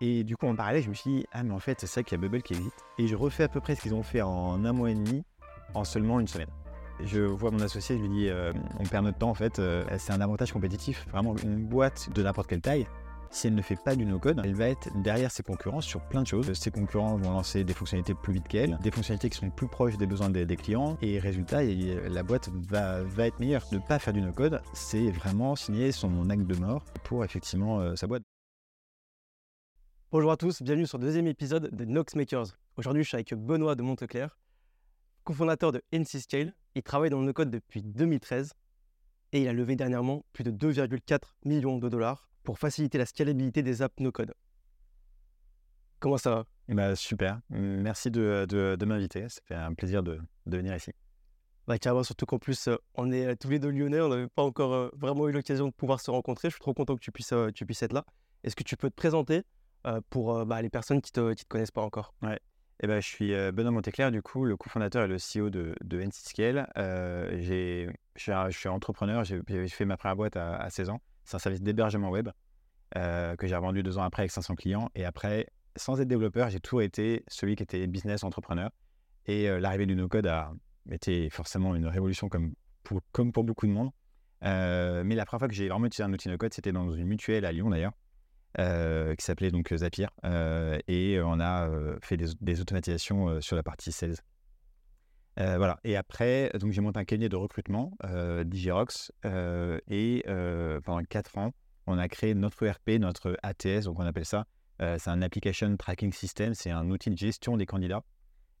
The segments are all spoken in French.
Et du coup, en parallèle, je me suis dit, ah, mais en fait, c'est ça qu'il y a Bubble qui existe. Et je refais à peu près ce qu'ils ont fait en un mois et demi, en seulement une semaine. Je vois mon associé, je lui dis, euh, on perd notre temps en fait, euh, c'est un avantage compétitif. Vraiment, une boîte de n'importe quelle taille, si elle ne fait pas du no-code, elle va être derrière ses concurrents sur plein de choses. Ses concurrents vont lancer des fonctionnalités plus vite qu'elle, des fonctionnalités qui sont plus proches des besoins des, clients, et résultat, la boîte va, va être meilleure. Ne pas faire du no-code, c'est vraiment signer son acte de mort pour effectivement euh, sa boîte. Bonjour à tous, bienvenue sur le deuxième épisode de Nox Makers. Aujourd'hui, je suis avec Benoît de Monteclair, cofondateur de NC Scale. Il travaille dans le no-code depuis 2013 et il a levé dernièrement plus de 2,4 millions de dollars pour faciliter la scalabilité des apps no-code. Comment ça va? Eh ben, super, merci de, de, de m'inviter, ça fait un plaisir de, de venir ici. Bah, carrément, surtout qu'en plus, euh, on est tous les deux lyonnais, on n'avait pas encore euh, vraiment eu l'occasion de pouvoir se rencontrer. Je suis trop content que tu puisses, euh, tu puisses être là. Est-ce que tu peux te présenter? Pour bah, les personnes qui ne te, connaissent pas encore Ouais. Eh ben, je suis Benoît Monteclair, du coup, le cofondateur et le CEO de, de je, suis, entrepreneur, j'ai fait ma première boîte à, à 16 ans. C'est un service d'hébergement web que j'ai revendu deux ans après avec 500 clients. Et après, sans être développeur, j'ai toujours été celui qui était business entrepreneur. Et l'arrivée du no-code a été forcément une révolution comme pour beaucoup de monde. mais la première fois que j'ai vraiment utilisé un outil no-code, c'était dans une mutuelle à Lyon d'ailleurs. Euh, qui s'appelait donc Zapier. Euh, et on a fait des, automatisations sur la partie sales. voilà. Et après, donc j'ai monté un cabinet de recrutement, Digirox, et pendant 4 ans, on a créé notre ERP, notre ATS, donc on appelle ça. c'est un Application Tracking System, c'est un outil de gestion des candidats.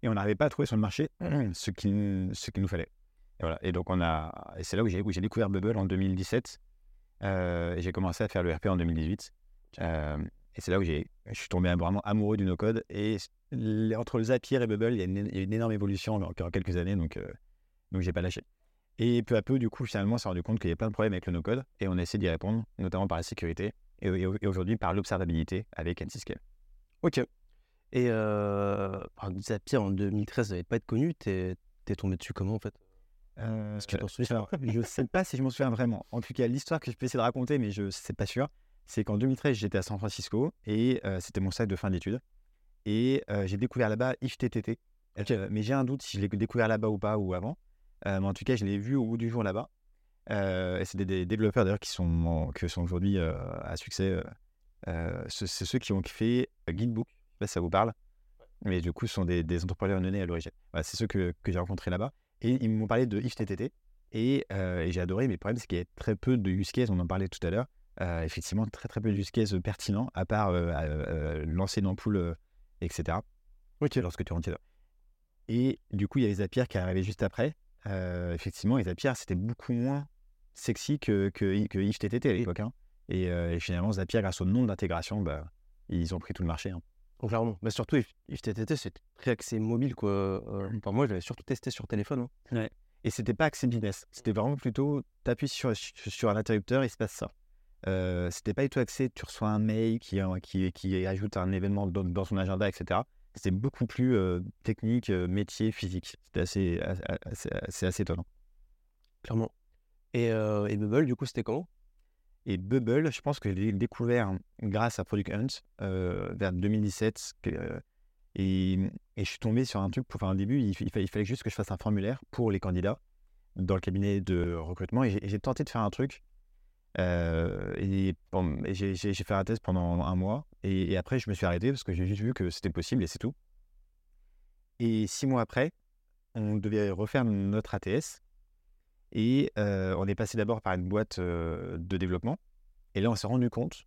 Et on n'arrivait pas à trouver sur le marché ce qu'il nous fallait. Et, voilà. et donc on a, c'est là où j'ai, découvert Bubble en 2017. et j'ai commencé à faire l'ERP en 2018 et c'est là où j'ai, je suis tombé vraiment amoureux du no-code. Et entre le Zapier et Bubble, il y a une, une énorme évolution encore quelques années, donc, euh, donc j'ai pas lâché. Et peu à peu, du coup, finalement, on s'est rendu compte qu'il y avait plein de problèmes avec le no-code et on a essayé d'y répondre, notamment par la sécurité et, et, aujourd'hui par l'observabilité avec NCScale. Ok. Et euh, Zapier en 2013, ça n'avait pas être connu. T'es, es tombé dessus comment en fait? Euh, Je ne sais pas si je m'en souviens vraiment. En tout cas, l'histoire que je peux essayer de raconter, mais je ne sais pas sûr c'est qu'en 2013, j'étais à San Francisco et c'était mon stage de fin d'études. Et j'ai découvert là-bas IFTTT. mais j'ai un doute si je l'ai découvert là-bas ou pas ou avant. mais en tout cas, je l'ai vu au bout du jour là-bas. et c'est des, développeurs d'ailleurs qui sont, qui sont aujourd'hui à succès. c'est ceux qui ont fait Guidebook. Si ça vous parle. Mais du coup, ce sont des, des entrepreneurs nés à l'origine. c'est ceux que, que j'ai rencontrés là-bas. Et ils m'ont parlé de IFTTT. Et, et j'ai adoré. Mais le problème, c'est qu'il y a très peu de use cases. On en parlait tout à l'heure. Euh, effectivement, très très peu use cases pertinents, à part euh, euh, lancer une ampoule, etc. Ok. Lorsque tu rentres Et du coup, il y a les Zapier qui arrivaient juste après. effectivement, les Zapier, c'était beaucoup moins sexy que, que, que IFTTT à l'époque. Hein. Et, finalement, Zapier, grâce au nombre d'intégration, bah, ils ont pris tout le marché. Hein. Donc, clairement. Mais surtout, IFTTT, c'est très axé mobile. Quoi. pour moi, je l'avais surtout testé sur téléphone. Hein. Ouais. Et c'était pas axé business. C'était vraiment plutôt, tu appuies sur, sur un interrupteur, il se passe ça. Euh, c'était pas du tout axé, tu reçois un mail qui, qui, qui ajoute un événement dans, dans son agenda, etc. C'était beaucoup plus technique, métier, physique. C'était assez, assez, assez, étonnant. Clairement. Et, et Bubble, du coup, c'était comment? Et Bubble, je pense que je l'ai découvert grâce à Product Hunt vers 2017. et, et, je suis tombé sur un truc pour faire un début. Il, il, fallait, il, fallait, juste que je fasse un formulaire pour les candidats dans le cabinet de recrutement. Et j'ai tenté de faire un truc euh, et, j'ai fait un test pendant un mois. Et, après, je me suis arrêté parce que j'ai juste vu que c'était possible et c'est tout. Et six mois après, on devait refaire notre ATS. Et euh, on est passé d'abord par une boîte euh, de développement. Et là, on s'est rendu compte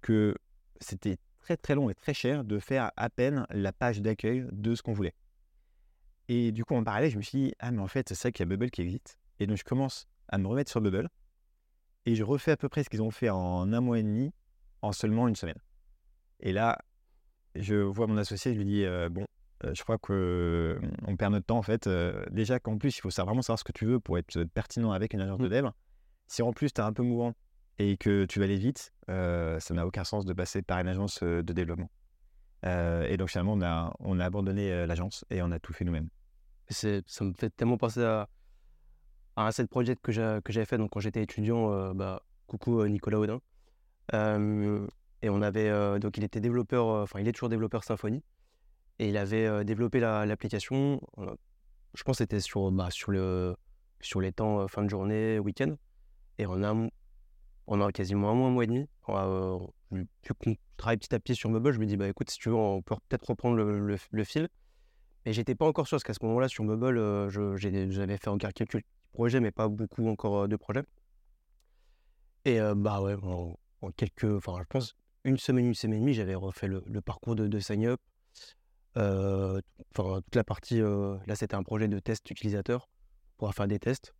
que c'était très très long et très cher de faire à peine la page d'accueil de ce qu'on voulait. Et du coup, en parallèle, je me suis dit, ah, mais en fait, c'est ça qu'il y a Bubble qui existe. Et donc, je commence à me remettre sur Bubble et je refais à peu près ce qu'ils ont fait en un mois et demi, en seulement une semaine. Et là, je vois mon associé, je lui dis Bon, je crois qu'on on perd notre temps en fait. déjà qu'en plus, il faut vraiment savoir ce que tu veux pour être pertinent avec une agence de mmh. dev. Si en plus, tu es un peu mouvant et que tu vas aller vite, ça n'a aucun sens de passer par une agence de développement. et donc finalement, on a, on a abandonné l'agence et on a tout fait nous-mêmes. Ça me fait tellement penser à, un asset project que j'avais fait donc, quand j'étais étudiant, euh, bah, coucou euh, Nicolas Audin. Et on avait donc il était développeur, enfin il est toujours développeur Symfony. Et il avait développé l'application. je pense que c'était sur, bah, sur, le, sur les temps fin de journée, week-end. Et on a, on a quasiment un mois, un mois et demi. vu qu'on travaille petit à petit sur Mobile, je me dis bah écoute, si tu veux, on peut peut-être reprendre le, le, fil. Mais j'étais pas encore sûr parce qu'à ce moment-là, sur Mobile, j'avais fait encore quelques projets, mais pas beaucoup encore de projets. Et bah ouais, en, quelques, enfin je pense une semaine, une semaine et demie, j'avais refait le, parcours de, de sign up. Enfin, toute la partie, là c'était un projet de test utilisateur pour faire des tests.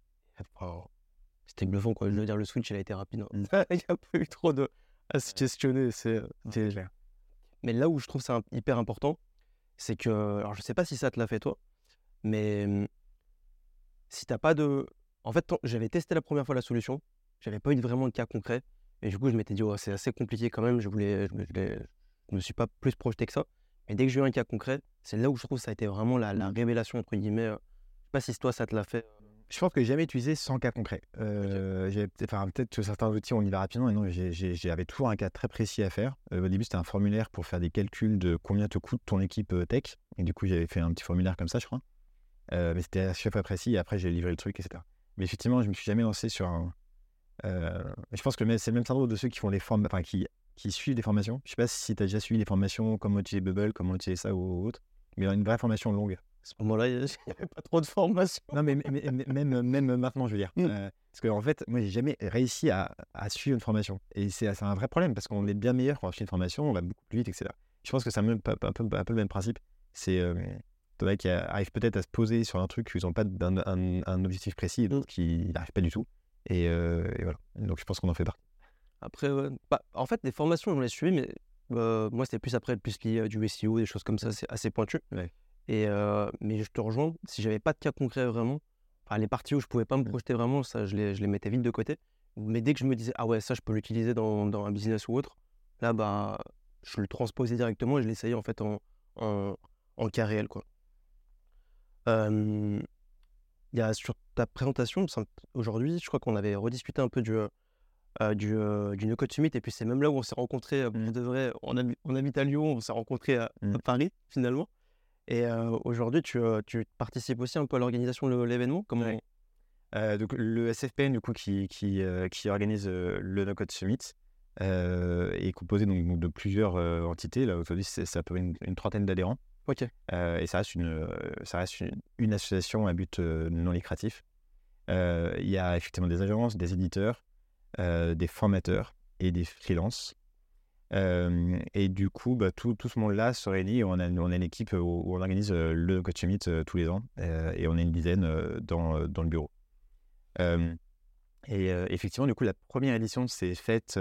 c'était bluffant quoi. Je veux dire, le switch il a été rapide. Mmh. il n'y a pas eu trop de à se questionner. C'est Mais là où je trouve ça hyper important, c'est que, alors je sais pas si ça te l'a fait toi, mais mmh, si t'as pas de. En fait, j'avais testé la première fois la solution, j'avais pas eu vraiment de cas concret. Et du coup, je m'étais dit, oh, c'est assez compliqué quand même. Je voulais, je me, me suis pas plus projeté que ça. Mais dès que j'ai eu un cas concret, c'est là où je trouve que ça a été vraiment la, la révélation, entre guillemets. Je sais pas si toi, ça te l'a fait. Je pense que j'ai jamais utilisé sans cas concret. Euh, enfin, peut-être que certains outils, on y va rapidement. Et non, j'avais toujours un cas très précis à faire. au début, c'était un formulaire pour faire des calculs de combien te coûte ton équipe tech. Et du coup, j'avais fait un petit formulaire comme ça, je crois. Mais c'était à chaque fois précis. Et après, j'ai livré le truc, etc. Mais effectivement, je me suis jamais lancé sur un, euh, je pense que c'est le même syndrome de ceux qui font des formes, enfin qui, qui suivent des formations. Je sais pas si tu as déjà suivi des formations, comment utiliser Bubble, comment utiliser ça ou autre, mais une vraie formation longue. À ce moment-là, il n'y avait pas trop de formation. Non, mais, même, même maintenant, je veux dire. Mm. Euh, parce qu'en en fait, moi, j'ai jamais réussi à, à, suivre une formation. Et c'est un vrai problème parce qu'on est bien meilleur quand on suit une formation, on va beaucoup plus vite, etc. Je pense que c'est un, peu, un, peu, le même principe. C'est euh, toi qui arrivent peut-être à se poser sur un truc ils n'ont pas un, un, objectif précis, donc mm. qui n'arrivent pas du tout. Euh, et, voilà. Donc je pense qu'on en fait partie. Après, bah, en fait, des formations, on les suivi, mais euh, moi, c'était plus après, plus lié du SEO, des choses comme ça, c'est assez pointu. Et, euh, mais je te rejoins, si j'avais pas de cas concret vraiment, les parties où je pouvais pas me mmh. projeter vraiment, ça, je les, je les mettais vite de côté. Mais dès que je me disais, ah ouais, ça, je peux l'utiliser dans, dans, un business ou autre, là, bah, je le transposais directement et je l'essayais en fait en, en, en cas réel. Quoi. Il y a sur ta présentation, aujourd'hui, je crois qu'on avait rediscuté un peu du, euh, du, euh, du No Code Summit, et puis c'est même là où on s'est rencontrés, mmh. de vrai, on, on habite à Lyon, on s'est rencontrés à, mmh. Paris, finalement. Et aujourd'hui, tu, tu, participes aussi un peu à l'organisation de l'événement Comment donc, Le SFPN, du coup, qui, qui, qui organise le No Code Summit, est composé donc, de plusieurs entités. Là, aujourd'hui, c'est à peu près une trentaine d'adhérents. Ok. Euh, et ça reste une, euh, ça reste une, association à but euh, non lucratif. Il y a effectivement des agences, des éditeurs, des formateurs et des freelances. et du coup, bah, tout, tout, ce monde-là se réunit. On a, on a une équipe où, on organise le Coach Summit tous les ans. et on est une dizaine dans, dans, le bureau. et effectivement, du coup, la première édition s'est faite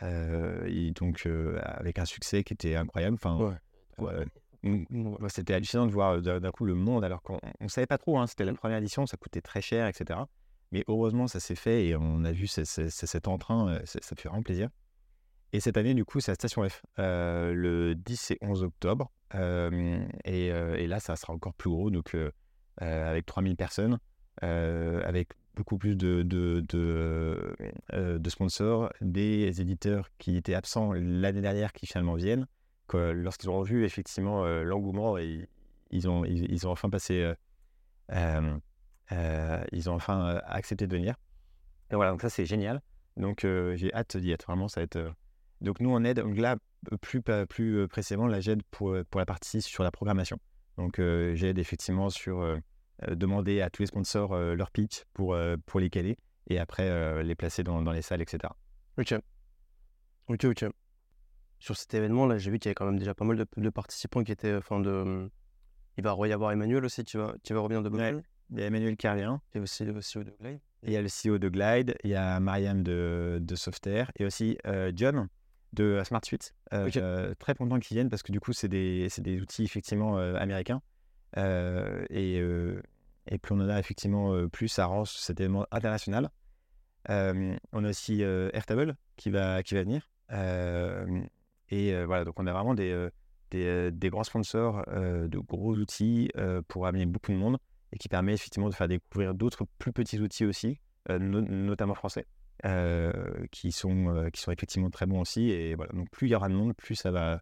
donc, avec un succès qui était incroyable. Enfin, ouais. C'était hallucinant de voir d'un coup le monde, alors qu'on ne savait pas trop. Hein, c'était la mmh. première édition, ça coûtait très cher, etc. Mais heureusement, ça s'est fait et on a vu cet entrain, ça fait vraiment plaisir. Et cette année, du coup, c'est la Station F, le 10 et 11 octobre. et, là, ça sera encore plus gros, donc avec 3000 personnes, avec beaucoup plus de, de, de, de, sponsors, des éditeurs qui étaient absents l'année dernière qui finalement viennent lorsqu'ils ont vu effectivement euh, l'engouement, ils, ils, ont, ils, ont enfin passé, euh, euh, ils ont enfin accepté de venir. Et voilà, donc ça c'est génial. Donc j'ai hâte d'y être. Vraiment, ça va être. Donc nous on aide. Donc là, plus précisément, là j'aide pour pour la partie sur la programmation. Donc j'aide effectivement sur demander à tous les sponsors leur pitch pour pour les caler et après les placer dans, dans les salles, etc. Ok. Ok, ok sur cet événement-là, j'ai vu qu'il y avait quand même déjà pas mal de, participants qui étaient. Enfin, de. Il va y avoir Emmanuel aussi qui va, qui va revenir de Bubble. Il y a Emmanuel revient. Il y a aussi le CEO de Glide. Il y a le CEO de Glide, il y a Marianne de, de Softair et aussi euh, John de SmartSuite. Euh, euh, très content qu'ils viennent parce que du coup, c'est des, des, outils effectivement américains. et, et plus on en a effectivement, plus ça rend cet événement international. on a aussi Airtable qui va, qui va venir. Et voilà, donc on a vraiment des, des, des, grands sponsors, de gros outils pour amener beaucoup de monde et qui permet effectivement de faire découvrir d'autres plus petits outils aussi, notamment français. qui, sont, qui sont effectivement très bons aussi. Et voilà, donc plus il y aura de monde, plus ça va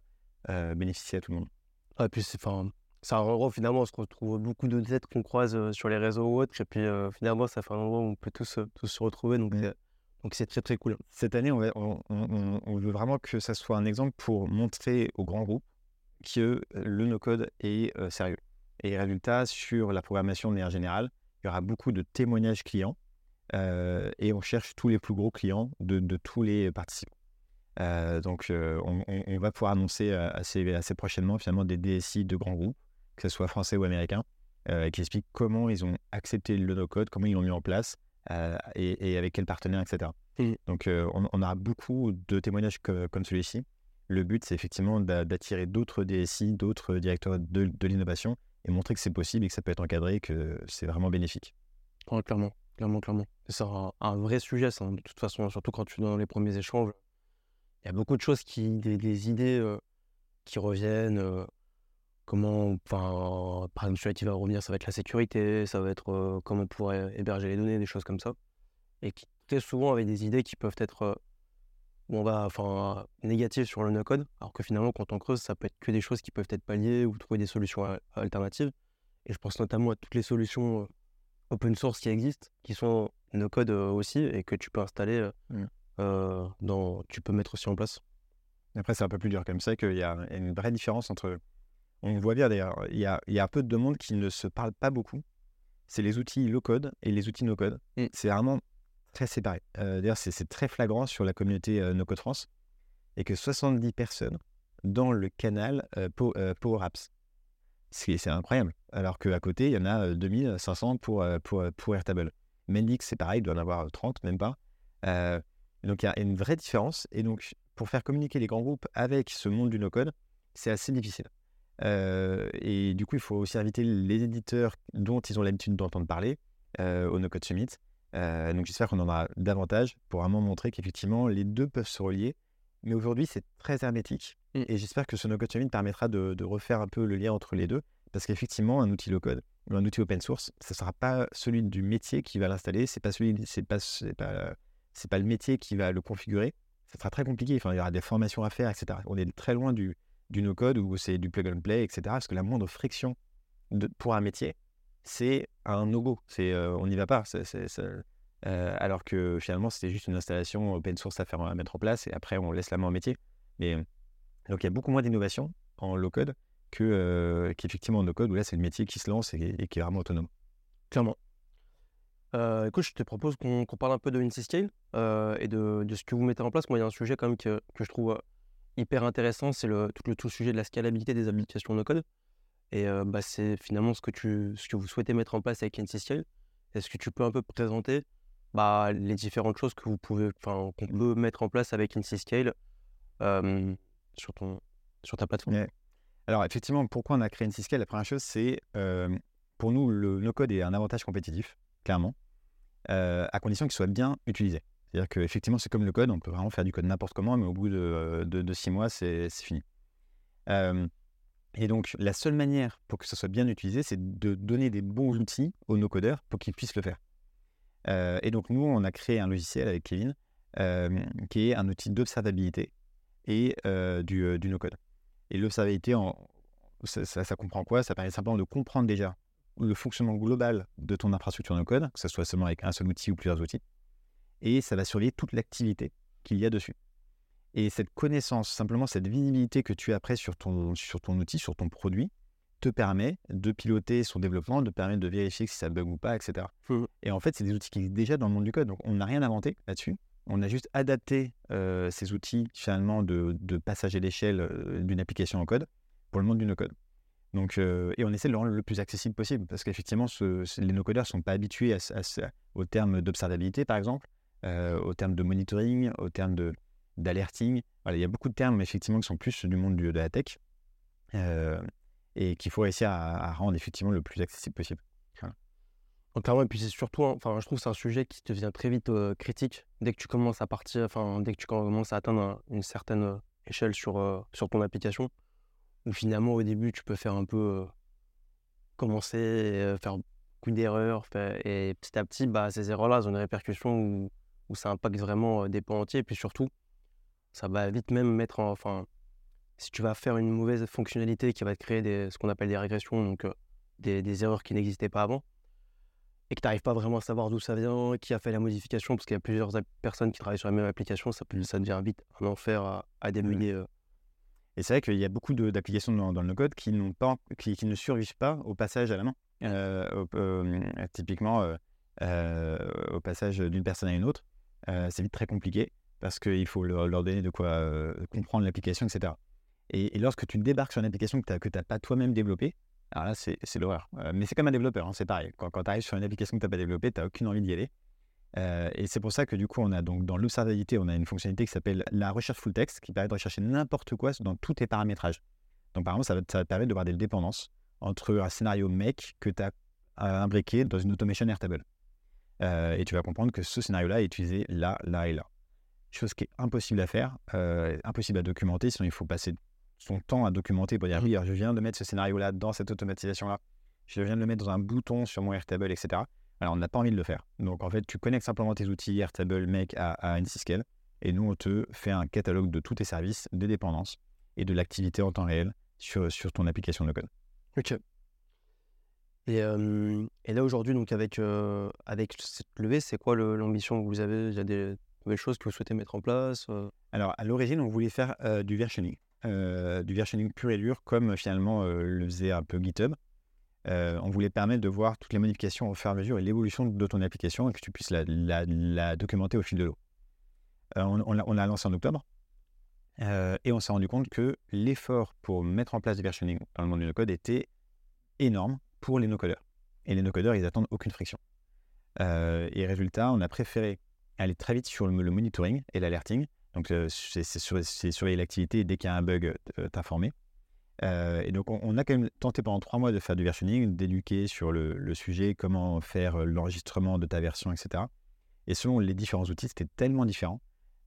bénéficier à tout le monde. Ah, et puis c'est, enfin, ça, en gros, finalement, on se retrouve beaucoup de têtes qu'on croise sur les réseaux ou autres. Et puis finalement, ça fait un endroit où on peut tous, tous se retrouver. Donc, donc c'est très très cool. Cette année, on, on, veut vraiment que ça soit un exemple pour montrer aux grands groupes que le no-code est sérieux. Et résultat, sur la programmation de manière générale, il y aura beaucoup de témoignages clients et on cherche tous les plus gros clients de, tous les participants. donc on, va pouvoir annoncer assez, assez prochainement finalement des DSI de grands groupes, que ce soit français ou américains, qui expliquent comment ils ont accepté le no-code, comment ils l'ont mis en place, euh, et, avec quel partenaire, etc. Mmh. Donc, euh, on, on, aura beaucoup de témoignages comme celui-ci. Le but, c'est effectivement d'attirer d'autres DSI, d'autres directeurs de, l'innovation et montrer que c'est possible et que ça peut être encadré, que c'est vraiment bénéfique. clairement, clairement, clairement. C'est un, vrai sujet, ça, de toute façon, surtout quand tu es dans les premiers échanges. Il y a beaucoup de choses, qui, des, idées euh, qui reviennent comment, enfin, par exemple, celui qui va revenir, ça va être la sécurité, ça va être comment on pourrait héberger les données, des choses comme ça. Et qui, très souvent, avec des idées qui peuvent être, on va, enfin, négatives sur le no-code, alors que finalement, quand on creuse, ça peut être que des choses qui peuvent être palliées ou trouver des solutions alternatives. Et je pense notamment à toutes les solutions open source qui existent, qui sont no-code aussi, et que tu peux installer, dans, tu peux mettre aussi en place. Après, c'est un peu plus dur comme ça, qu'il y a une vraie différence entre on voit bien d'ailleurs, il y a, un peu de monde qui ne se parle pas beaucoup. C'est les outils low-code et les outils no-code. Mmh. C'est vraiment très séparé. Euh, d'ailleurs, c'est très flagrant sur la communauté euh, No-Code France et que 70 personnes dans le canal euh, Power Apps. C'est incroyable. Alors qu'à côté, il y en a 2500 pour, pour, pour Airtable. Mendix, c'est pareil, il doit en avoir 30, même pas. donc il y a une vraie différence. Et donc, pour faire communiquer les grands groupes avec ce monde du no-code, c'est assez difficile et du coup, il faut aussi inviter les éditeurs dont ils ont l'habitude d'entendre parler au No Code Summit. donc j'espère qu'on en aura davantage pour vraiment montrer qu'effectivement, les deux peuvent se relier. Mais aujourd'hui, c'est très hermétique. Mmh. Et j'espère que ce No Code Summit permettra de, refaire un peu le lien entre les deux. Parce qu'effectivement, un outil low-code ou un outil open source, ce ne sera pas celui du métier qui va l'installer, ce n'est pas, celui, c'est pas, c'est pas, c'est pas le métier qui va le configurer. Ça sera très compliqué. Enfin, il y aura des formations à faire, etc. On est très loin du, du no-code ou c'est du plug and play, etc. Parce que la moindre friction pour un métier, c'est un no-go. C'est, euh, on n'y va pas. Euh, alors que finalement, c'était juste une installation open source à, faire, à mettre en place et après, on laisse la main au métier. Mais, donc, il y a beaucoup moins d'innovation en low-code que, euh, qu'effectivement en no-code où là, c'est le métier qui se lance et, qui est vraiment autonome. Clairement. écoute, je te propose qu'on, parle un peu de Vinci Scale et de, ce que vous mettez en place. Moi, il y a un sujet quand même que je trouve hyper intéressant, c'est le, tout le tout sujet de la scalabilité des applications no-code. Et bah, c'est finalement ce que, tu, ce que vous souhaitez mettre en place avec NCScale. Est-ce que tu peux un peu présenter bah, les différentes choses que vous pouvez, qu'on peut mettre en place avec NCScale euh, sur, ton, sur ta plateforme? Alors effectivement, pourquoi on a créé NCScale La première chose, c'est pour nous, le no-code est un avantage compétitif, clairement, à condition qu'il soit bien utilisé. C'est-à-dire qu'effectivement, c'est comme le code, on peut vraiment faire du code n'importe comment, mais au bout de, euh, six mois, c'est fini. et donc, la seule manière pour que ça soit bien utilisé, c'est de donner des bons outils aux no-codeurs pour qu'ils puissent le faire. Euh, et donc, nous, on a créé un logiciel avec Kevin qui est un outil d'observabilité et euh, du, du no-code. Et l'observabilité, ça, ça, comprend quoi? Ça permet simplement de comprendre déjà le fonctionnement global de ton infrastructure no-code, que ce soit seulement avec un seul outil ou plusieurs outils et ça va surveiller toute l'activité qu'il y a dessus. Et cette connaissance, simplement cette visibilité que tu as après sur ton, sur ton outil, sur ton produit, te permet de piloter son développement, de permettre de vérifier si ça bug ou pas, etc. Mmh. Et en fait, c'est des outils qui existent déjà dans le monde du code. Donc, on n'a rien inventé là-dessus. On a juste adapté euh, ces outils finalement de, de passage à l'échelle euh, d'une application en code pour le monde du no-code. Donc, euh, et on essaie de le rendre le plus accessible possible parce qu'effectivement, les no-codeurs ne sont pas habitués au terme d'observabilité, par exemple. Euh, au terme de monitoring, au terme de, d'alerting. Voilà, il y a beaucoup de termes effectivement qui sont plus du monde de la tech euh, et qu'il faut réussir à, rendre effectivement le plus accessible possible. Clairement, et puis c'est surtout, enfin, je trouve que c'est un sujet qui devient très vite euh, critique dès que tu commences à partir, enfin, dès que tu commences à atteindre une certaine échelle sur, sur ton application, où finalement au début tu peux faire un peu commencer, faire beaucoup d'erreurs, et petit à petit, bah, ces erreurs-là ont une répercussion où où ça impacte vraiment des pans entiers. Et puis surtout, ça va vite même mettre en. Enfin, si tu vas faire une mauvaise fonctionnalité qui va te créer des, ce qu'on appelle des régressions, donc des, des, erreurs qui n'existaient pas avant, et que tu n'arrives pas vraiment à savoir d'où ça vient, qui a fait la modification, parce qu'il y a plusieurs personnes qui travaillent sur la même application, ça, peut, ça devient vite un enfer à, à démêler. Et c'est vrai qu'il y a beaucoup d'applications dans, dans, le code qui, pas, qui, qui, ne survivent pas au passage à la main. Euh, typiquement, au passage d'une personne à une autre, c'est vite très compliqué parce qu'il faut leur, donner de quoi comprendre l'application, etc. Et, lorsque tu débarques sur une application que tu n'as pas toi-même développée, alors là, c'est l'horreur. mais c'est comme un développeur, hein, c'est pareil. Quand, quand tu arrives sur une application que tu n'as pas développée, tu n'as aucune envie d'y aller. et c'est pour ça que du coup, on a donc dans l'observabilité, on a une fonctionnalité qui s'appelle la recherche full text, qui permet de rechercher n'importe quoi dans tous tes paramétrages. Donc par exemple, ça va, ça va te permettre de voir des dépendances entre un scénario make que tu as imbriqué dans une automation Airtable. Euh, et tu vas comprendre que ce scénario-là est utilisé là, là et là. Chose qui est impossible à faire, euh, impossible à documenter, sinon il faut passer son temps à documenter pour dire oui, je viens de mettre ce scénario-là dans cette automatisation-là, je viens de le mettre dans un bouton sur mon Airtable, etc. Alors on n'a pas envie de le faire. Donc en fait, tu connectes simplement tes outils Airtable, Make à, à et nous on te fait un catalogue de tous tes services, des dépendances et de l'activité en temps réel sur, sur ton application de code. Ok. Et, là aujourd'hui, donc avec, avec cette levée, c'est quoi l'ambition que vous avez? Il y a des nouvelles choses que vous souhaitez mettre en place Alors à l'origine, on voulait faire du versioning, du versioning pur et dur, comme finalement le faisait un peu GitHub. on voulait permettre de voir toutes les modifications au fur et à mesure et l'évolution de ton application et que tu puisses la, la, documenter au fil de l'eau. on, on l'a lancé en octobre. et on s'est rendu compte que l'effort pour mettre en place du versioning dans le monde du no-code était énorme pour les no-codeurs. Et les no-codeurs, ils attendent aucune friction. Euh, et résultat, on a préféré aller très vite sur le, monitoring et l'alerting. Donc, euh, c'est surveiller l'activité dès qu'il y a un bug, euh, t'informer. et donc, on, a quand même tenté pendant trois mois de faire du versioning, d'éduquer sur le, sujet, comment faire l'enregistrement de ta version, etc. Et selon les différents outils, c'était tellement différent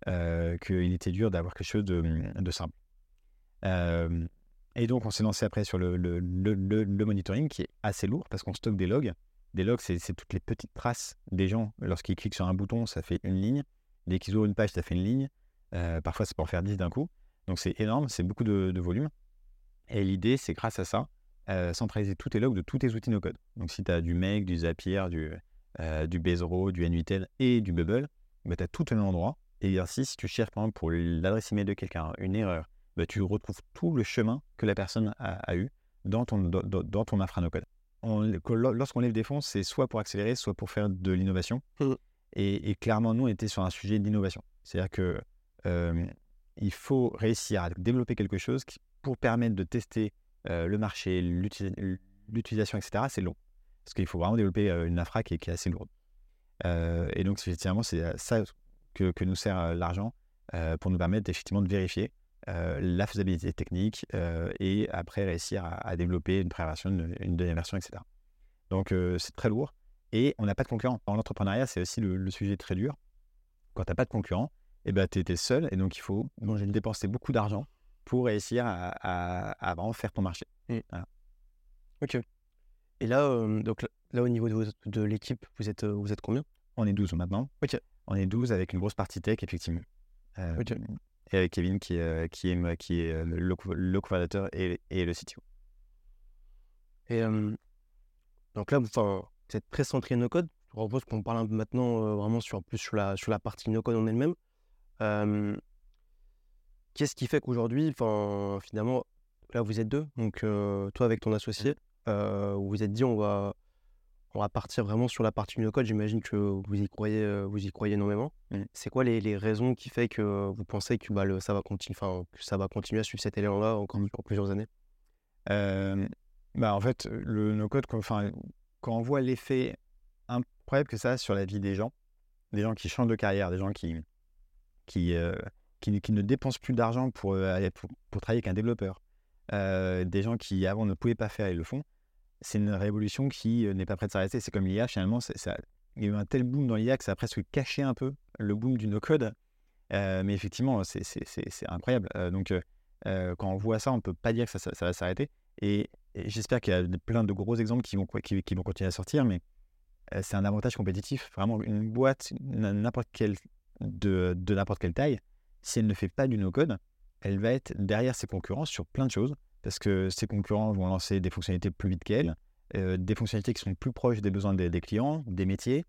qu'il était dur d'avoir quelque chose de simple. Et donc, on s'est lancé après sur le, monitoring qui est assez lourd parce qu'on stocke des logs. Des logs, c'est toutes les petites traces des gens. Lorsqu'ils cliquent sur un bouton, ça fait une ligne. Dès qu'ils ouvrent une page, ça fait une ligne. Euh, parfois, c'est pour en faire 10 d'un coup. Donc, c'est énorme, c'est beaucoup de, volume. Et l'idée, c'est grâce à ça, euh, centraliser tous tes logs de tous tes outils no-code. Donc, si tu as du Make, du Zapier, du, euh, du Bezero, du et du Bubble, bah, tu as tout même endroit. Et si tu cherches, par exemple, pour l'adresse email de quelqu'un, une erreur, bah, tu retrouves tout le chemin que la personne a, eu dans ton, dans, dans ton infranocode. Lorsqu'on lève des fonds, c'est soit pour accélérer, soit pour faire de l'innovation. Mmh. Et, clairement, nous, on était sur un sujet d'innovation. C'est-à-dire que il faut réussir à développer quelque chose qui, pour permettre de tester le marché, l'utilisation, etc., c'est long. Parce qu'il faut vraiment développer une infra qui est, qui est assez lourde. et donc, effectivement, c'est ça que, que, nous sert l'argent pour nous permettre effectivement de vérifier euh, la faisabilité technique euh, et après réussir à, développer une première version, une, deuxième version, etc. Donc euh, c'est très lourd et on n'a pas de concurrent. Dans l'entrepreneuriat, c'est aussi le, sujet très dur. Quand tu n'as pas de concurrent, eh ben, tu es seul et donc il faut dépenser beaucoup d'argent pour réussir à, vraiment faire ton marché. Mmh. Ok. Et là, donc là, au niveau de, de l'équipe, vous êtes, vous êtes combien? On est 12 maintenant. Ok. On est 12 avec une grosse partie tech, effectivement. ok et avec Kevin qui, est, qui est, qui est le, le cofondateur et, et, le CTO. Et donc là, vous, vous, êtes très centré no-code. Je propose qu'on parle maintenant vraiment sur, plus sur la, sur la partie no-code en elle-même. Qu'est-ce qui fait qu'aujourd'hui, finalement, là vous êtes deux, donc toi avec ton associé, vous vous êtes dit on va, on va partir vraiment sur la partie no-code. J'imagine que vous y croyez, euh, vous y croyez énormément. Mmh. C'est quoi les, raisons qui fait que vous pensez que, bah, le, ça, va continuer, que ça va continuer à suivre cet élan-là encore, encore, plusieurs années? Bah, En fait, le no-code, quand, quand on voit l'effet incroyable que ça a sur la vie des gens, des gens qui changent de carrière, des gens qui, qui, euh, qui, qui, ne dépensent plus d'argent pour, euh, pour, pour, travailler avec un développeur, des gens qui avant ne pouvaient pas faire et le font, c'est une révolution qui n'est pas prête de s'arrêter. C'est comme l'IA, finalement, il y a eu un tel boom dans l'IA que ça a presque caché un peu le boom du no-code. mais effectivement, c'est incroyable. donc, quand on voit ça, on ne peut pas dire que ça, va s'arrêter. Et, j'espère qu'il y a plein de gros exemples qui vont, continuer à sortir. Mais euh, c'est un avantage compétitif. Vraiment, une boîte de, de n'importe quelle taille, si elle ne fait pas du no-code, elle va être derrière ses concurrents sur plein de choses, parce que ses concurrents vont lancer des fonctionnalités plus vite qu'elle, euh, des fonctionnalités qui sont plus proches des besoins des, clients, des métiers,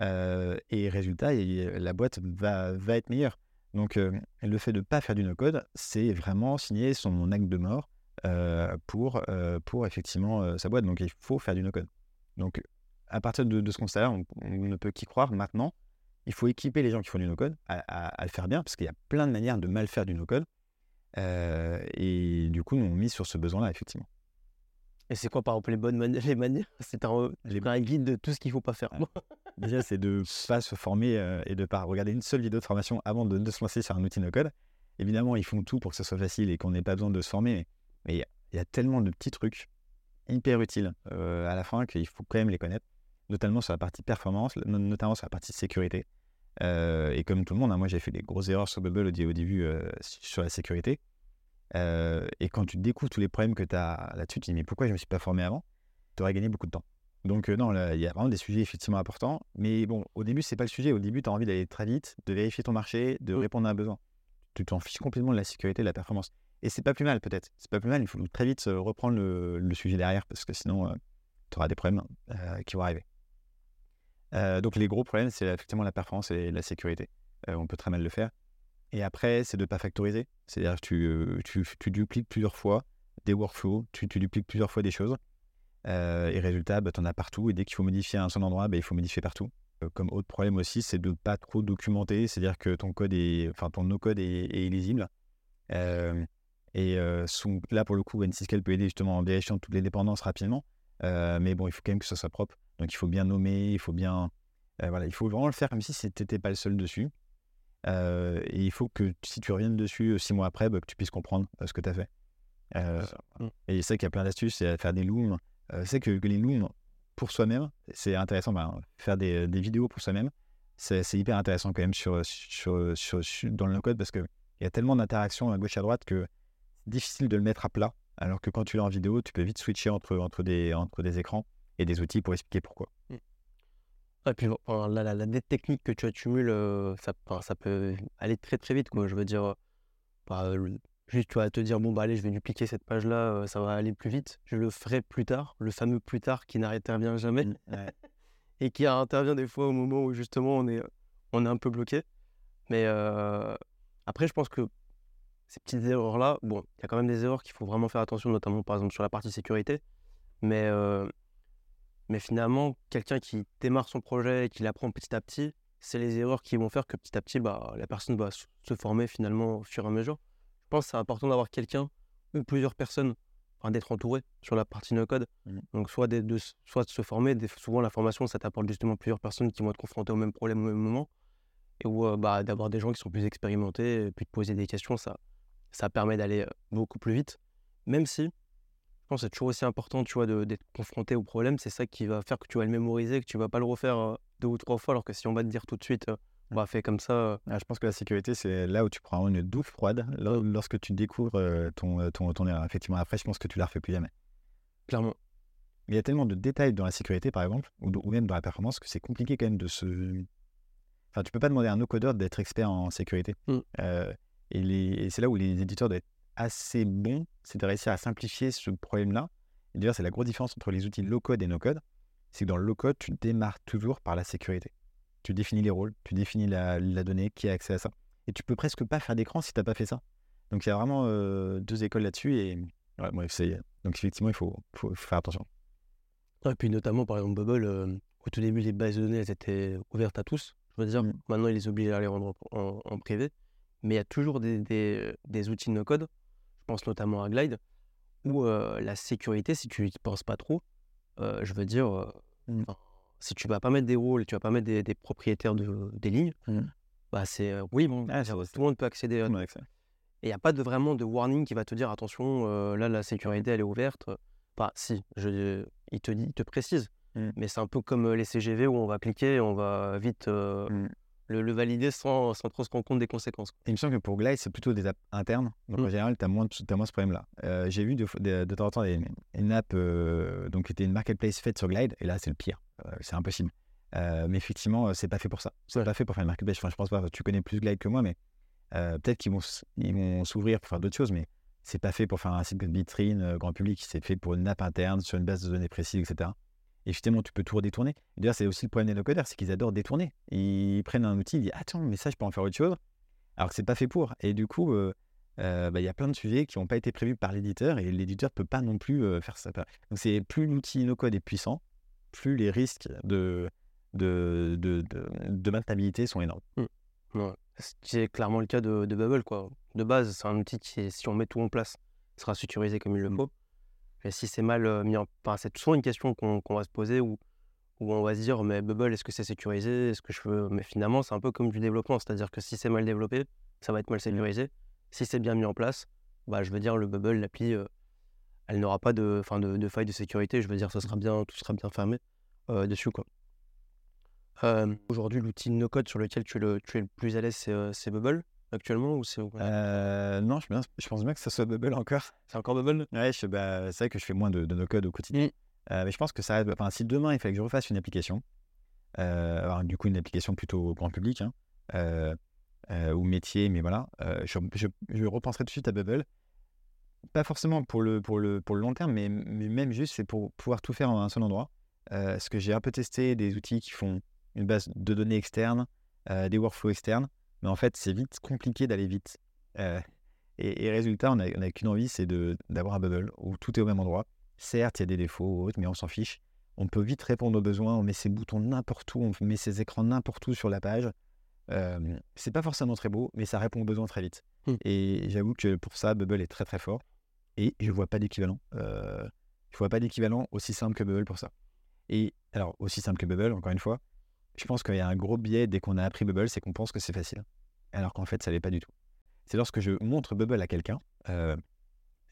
euh, et résultat, la boîte va, être meilleure. Donc, euh, le fait de ne pas faire du no-code, c'est vraiment signer son acte de mort pour, effectivement sa boîte. Donc, il faut faire du no-code. Donc, à partir de, ce constat-là, on, ne peut qu'y croire maintenant. Il faut équiper les gens qui font du no-code à le faire bien, parce qu'il y a plein de manières de mal faire du no-code. Euh, et du coup, nous, on mise sur ce besoin-là, effectivement. Et c'est quoi, par exemple, les bonnes les manières C'est un, un guide de tout ce qu'il faut pas faire. Déjà, c'est de ne pas se former euh, et de ne pas regarder une seule vidéo de formation avant de, de se lancer sur un outil no-code. Évidemment, ils font tout pour que ce soit facile et qu'on n'ait pas besoin de se former. Mais il y, a- il y a tellement de petits trucs hyper utiles euh, à la fin qu'il faut quand même les connaître, notamment sur la partie performance, no- notamment sur la partie sécurité. Euh, et comme tout le monde, hein, moi j'ai fait des grosses erreurs sur Bubble au, dé- au début euh, sur la sécurité. Euh, et quand tu découvres tous les problèmes que tu as là-dessus, tu te dis mais pourquoi je ne me suis pas formé avant? Tu aurais gagné beaucoup de temps. Donc non, il y a vraiment des sujets effectivement importants. Mais bon, au début, c'est pas le sujet. Au début, tu as envie d'aller très vite, de vérifier ton marché, de répondre à un besoin. Tu t'en fiches complètement de la sécurité, de la performance. Et c'est pas plus mal peut-être. C'est pas plus mal. Il faut très vite reprendre le, le sujet derrière parce que sinon, tu auras des problèmes qui vont arriver. Euh, donc les gros problèmes, c'est effectivement la performance et la sécurité. Euh, on peut très mal le faire. Et après, c'est de ne pas factoriser. C'est-à-dire que tu, euh, tu, tu dupliques plusieurs fois des workflows, tu, tu dupliques plusieurs fois des choses. Et résultat, tu en as partout. Et dès qu'il faut modifier un seul endroit, bah, il faut modifier partout. Comme autre problème aussi, c'est de ne pas trop documenter. C'est-à-dire que ton code est, enfin ton no-code est, illisible. Et là, pour le coup, NCScale peut aider justement en vérifiant toutes les dépendances rapidement. Mais bon, il faut quand même que ça soit propre. Donc il faut bien nommer, il faut bien. euh, voilà, il faut vraiment le faire comme si tu n'étais pas le seul dessus. Euh, et il faut que si tu reviennes dessus euh, six mois après, bah, que tu puisses comprendre euh, ce que tu as fait. Euh, Mm. et je sais qu'il y a plein d'astuces, c'est à faire des looms. Euh, je sais que, que les looms, pour soi-même, c'est intéressant. bah, faire des, des vidéos pour soi-même, c'est c'est hyper intéressant quand même sur, sur, sur- sur- dans le code parce qu'il y a tellement d'interactions à gauche à droite que c'est difficile de le mettre à plat. Alors que quand tu l'as en vidéo, tu peux vite switcher entre, entre, des, entre des écrans et des outils pour expliquer pourquoi. Et puis enfin, la, la, la dette technique que tu accumules, euh, ça, peut aller très très vite. Quoi. Je veux dire, euh, bah, juste tu vas te dire, bon, bah allez, je vais dupliquer cette page-là, euh, ça va aller plus vite. Je le ferai plus tard, le fameux plus tard qui n'intervient jamais et qui intervient des fois au moment où justement on est, on est un peu bloqué. Mais euh, après, je pense que ces petites erreurs-là, bon, il y a quand même des erreurs qu'il faut vraiment faire attention, notamment par exemple sur la partie sécurité. Mais, euh, mais finalement, quelqu'un qui démarre son projet et qui l'apprend petit à petit, c'est les erreurs qui vont faire que petit à petit, bah, la personne va se former finalement au fur et à mesure. Je pense que c'est important d'avoir quelqu'un ou plusieurs personnes, enfin, d'être entouré sur la partie no-code. Mhm. Donc, soit, de, soit de se former, des- souvent la formation, ça t'apporte justement plusieurs personnes qui vont être confrontées au même problème au même moment. Et ou euh, bah, d'avoir des gens qui sont plus expérimentés, et puis de poser des questions, ça, ça permet d'aller euh, beaucoup plus vite. Même si, pense que c'est toujours aussi important, tu vois, d'être confronté au problème. C'est ça qui va faire que tu vas le mémoriser, que tu vas pas le refaire deux ou trois fois, alors que si on va te dire tout de suite, euh, bah, fais comme ça, Ah, je pense que la sécurité, c'est là où tu prends une douche froide lor- lorsque tu découvres ton, ton, ton erreur. Effectivement, après, je pense que tu la refais plus jamais. clairement. Il y a tellement de détails dans la sécurité, par exemple, ou, ou même dans la performance, que c'est compliqué quand même de se. Enfin, tu peux pas demander à un no-codeur d'être expert en sécurité. Mm. Euh, et et c'est là où les éditeurs doivent être assez bons, c'est de réussir à simplifier ce problème-là. Et d'ailleurs, c'est la grosse différence entre les outils low-code et no-code. C'est que dans le low-code, tu démarres toujours par la sécurité. Tu définis les rôles, tu définis la, la donnée, qui a accès à ça. Et tu peux presque pas faire d'écran si tu n'as pas fait ça. Donc il y a vraiment euh, deux écoles là-dessus. Et ouais, donc effectivement, il faut, faut- faut faire attention. Et puis notamment, par exemple, Bubble, euh, au tout début, les bases de données, elles étaient ouvertes à tous. Je veux dire, Mm. maintenant, ils les obligent à les rendre en, en- en privé. Mais il y a toujours des, des- des outils no-code, je pense notamment à Glide, où euh, la sécurité, si tu n'y penses pas trop, euh, je veux dire, euh, Mm. enfin, si tu vas pas mettre des rôles et tu vas pas mettre des, des propriétaires de, des lignes, Mm. bah c'est oui, bon, Ah, tout le monde peut accéder à et il n'y a pas de, vraiment de warning qui va te dire attention, là la sécurité elle est ouverte. Enfin, si, je, il, te dit, il te précise. Mm. Mais c'est un peu comme les CGV où on va cliquer et on va vite. Le, le valider sans, sans trop se rendre compte des conséquences. Il me semble que pour Glide, c'est plutôt des apps internes. Donc Mm. en général, tu as, moins de moins ce problème-là. Euh, J'ai vu de, de, de temps en temps des- une app euh, donc, qui était une marketplace faite sur Glide. Et là, c'est le pire. c'est impossible. mais effectivement, c'est pas fait pour ça. C'est pas fait pour faire une marketplace. Enfin, je pense pas. Tu connais plus Glide que moi, mais peut-être qu'ils vont, ils vont s'ouvrir pour faire d'autres choses, mais c'est pas fait pour faire un site de vitrine grand public. C'est fait pour une nappe interne sur une base de données précise, etc. Et justement, tu peux tout redétourner. D'ailleurs, c'est aussi le problème des no-coders, c'est qu'ils adorent détourner. Ils prennent un outil, ils disent Attends, mais ça, je peux en faire autre chose. Alors que c'est pas fait pour. Et du coup, bah, il y a plein de sujets qui n'ont pas été prévus par l'éditeur et l'éditeur ne peut pas non plus faire ça. Donc, c'est plus l'outil no-code est puissant, plus les risques de, de, de, de, maintenabilité sont énormes. Mmh. C'est clairement le cas de, Bubble. Quoi. De base, c'est un outil qui, si on met tout en place, sera sécurisé comme il le mmh. faut. Et si c'est mal mis en place, c'est souvent une question qu'on va se poser où, où on va se dire mais Bubble, est-ce que c'est sécurisé? Est-ce que je veux Mais finalement, c'est un peu comme du développement. C'est-à-dire que si c'est mal développé, ça va être mal mmh. sécurisé. Si c'est bien mis en place, bah, je veux dire, le Bubble, l'appli, elle n'aura pas de, fin de, de faille de sécurité. Je veux dire, ça sera bien, tout sera bien fermé dessus. Quoi. Aujourd'hui, l'outil no-code sur lequel tu es le, tu es le plus à l'aise, c'est Bubble actuellement ou c'est euh, Non, je, je, pense bien que ça soit Bubble encore. C'est encore Bubble? Ouais, bah, c'est vrai que je fais moins de, no-code au quotidien. Mmh. mais je pense que ça enfin, si demain il fallait que je refasse une application, alors, du coup une application plutôt grand public, hein, ou métier, mais voilà, je, je, repenserai tout de suite à Bubble. Pas forcément pour le, pour le, pour le long terme, mais, mais même juste c'est pour pouvoir tout faire en un seul endroit. ce que j'ai un peu testé des outils qui font une base de données externe, des workflows externes, mais en fait, c'est vite compliqué d'aller vite. et, résultat, on n'a qu'une envie, c'est d'avoir un bubble où tout est au même endroit. Certes, il y a des défauts ou autres, mais on s'en fiche. On peut vite répondre aux besoins, on met ses boutons n'importe où, on met ses écrans n'importe où sur la page. Euh, c'est pas forcément très beau, mais ça répond aux besoins très vite. Mmh. Et j'avoue que pour ça, Bubble est très très fort. Et je vois pas d'équivalent. Euh, je vois pas d'équivalent aussi simple que Bubble pour ça. Et alors, aussi simple que Bubble, encore une fois, je pense qu'il y a un gros biais dès qu'on a appris Bubble, c'est qu'on pense que c'est facile. Alors qu'en fait, ça l'est pas du tout. C'est lorsque je montre Bubble à quelqu'un, euh,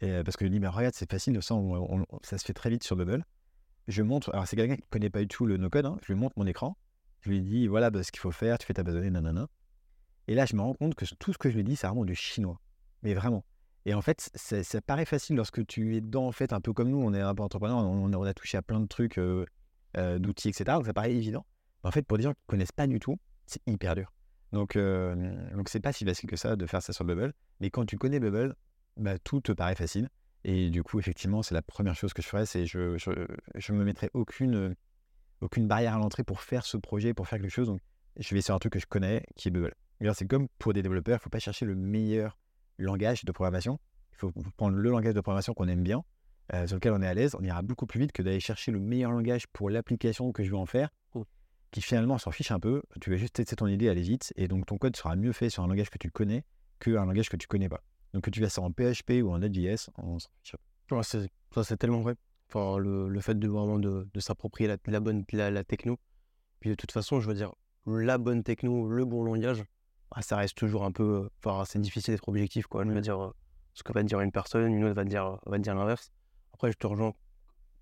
parce que je dis, mais regarde, c'est facile, ça, se fait très vite sur Bubble. Je montre, alors c'est quelqu'un qui connaît pas du tout le no-code, hein, je lui montre mon écran, je lui dis, voilà bah, ce qu'il faut faire, tu fais ta base de données, nanana. Et là, je me rends compte que tout ce que je lui dis, c'est vraiment du chinois. Mais vraiment. Et en fait, ça paraît facile lorsque tu es dedans, en fait, un peu comme nous, on est un peu entrepreneur, on, a touché à plein de trucs, euh, euh, d'outils, etc. Donc ça paraît évident. Mais en fait, pour des gens qui ne connaissent pas du tout, c'est hyper dur. Donc, euh, donc c'est pas si facile que ça de faire ça sur Bubble. Mais quand tu connais Bubble, bah, tout te paraît facile. Et du coup, effectivement, c'est la première chose que je ferais, c'est je, je, je me mettrai aucune aucune barrière à l'entrée pour faire ce projet, pour faire quelque chose. Donc, je vais sur un truc que je connais, qui est Bubble. C'est comme pour des développeurs, il ne faut pas chercher le meilleur langage de programmation. Il faut prendre le langage de programmation qu'on aime bien, euh, sur lequel on est à l'aise. On ira beaucoup plus vite que d'aller chercher le meilleur langage pour l'application que je veux en faire, qui finalement s'en fiche un peu. Tu vas juste tester ton idée, aller vite, et donc ton code sera mieux fait sur un langage que tu connais qu'un langage que tu connais pas. Donc que tu vas ça en PHP ou en Node.js, on s'en fiche. ça, c'est tellement vrai. Enfin, le, fait de vraiment de, s'approprier la, bonne la, techno. Puis de toute façon, je veux dire, la bonne techno, le bon langage, bah, ça reste toujours un peu. Enfin, c'est difficile d'être objectif, quoi. Je veux dire, ce que va dire une personne, une autre va dire, va dire l'inverse. Après, je te rejoins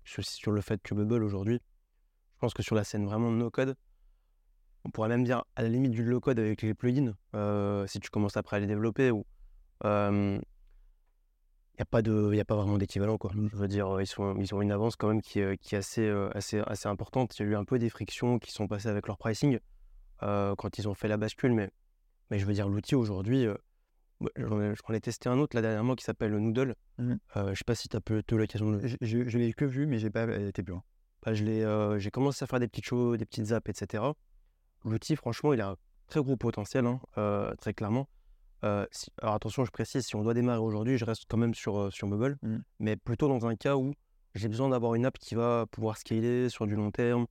sur, sur, le fait que Bubble aujourd'hui, je pense que sur la scène vraiment no code, on pourrait même dire à la limite du low code avec les plugins, euh, si tu commences après à les développer ou. Euh, n'y a, pas de, y a pas vraiment d'équivalent. Quoi. Je veux dire, ils, sont, ils ont une avance quand même qui, qui est assez, euh, assez, assez importante. Il y a eu un peu des frictions qui sont passées avec leur pricing euh, quand ils ont fait la bascule. Mais, mais je veux dire, l'outil aujourd'hui, euh, j'en ai, testé un autre là dernièrement qui s'appelle Noodle. Mmh. je sais pas si tu as eu l'occasion de Je, je, je l'ai que vu, mais j'ai pas été plus loin. Bah, j'ai commencé à faire des petites choses, des petites apps, etc. L'outil, franchement, il a un très gros potentiel, hein, très clairement. Euh, alors attention, je précise, si on doit démarrer aujourd'hui, je reste quand même sur, euh, sur Bubble, mmh. mais plutôt dans un cas où j'ai besoin d'avoir une app qui va pouvoir scaler sur du long terme.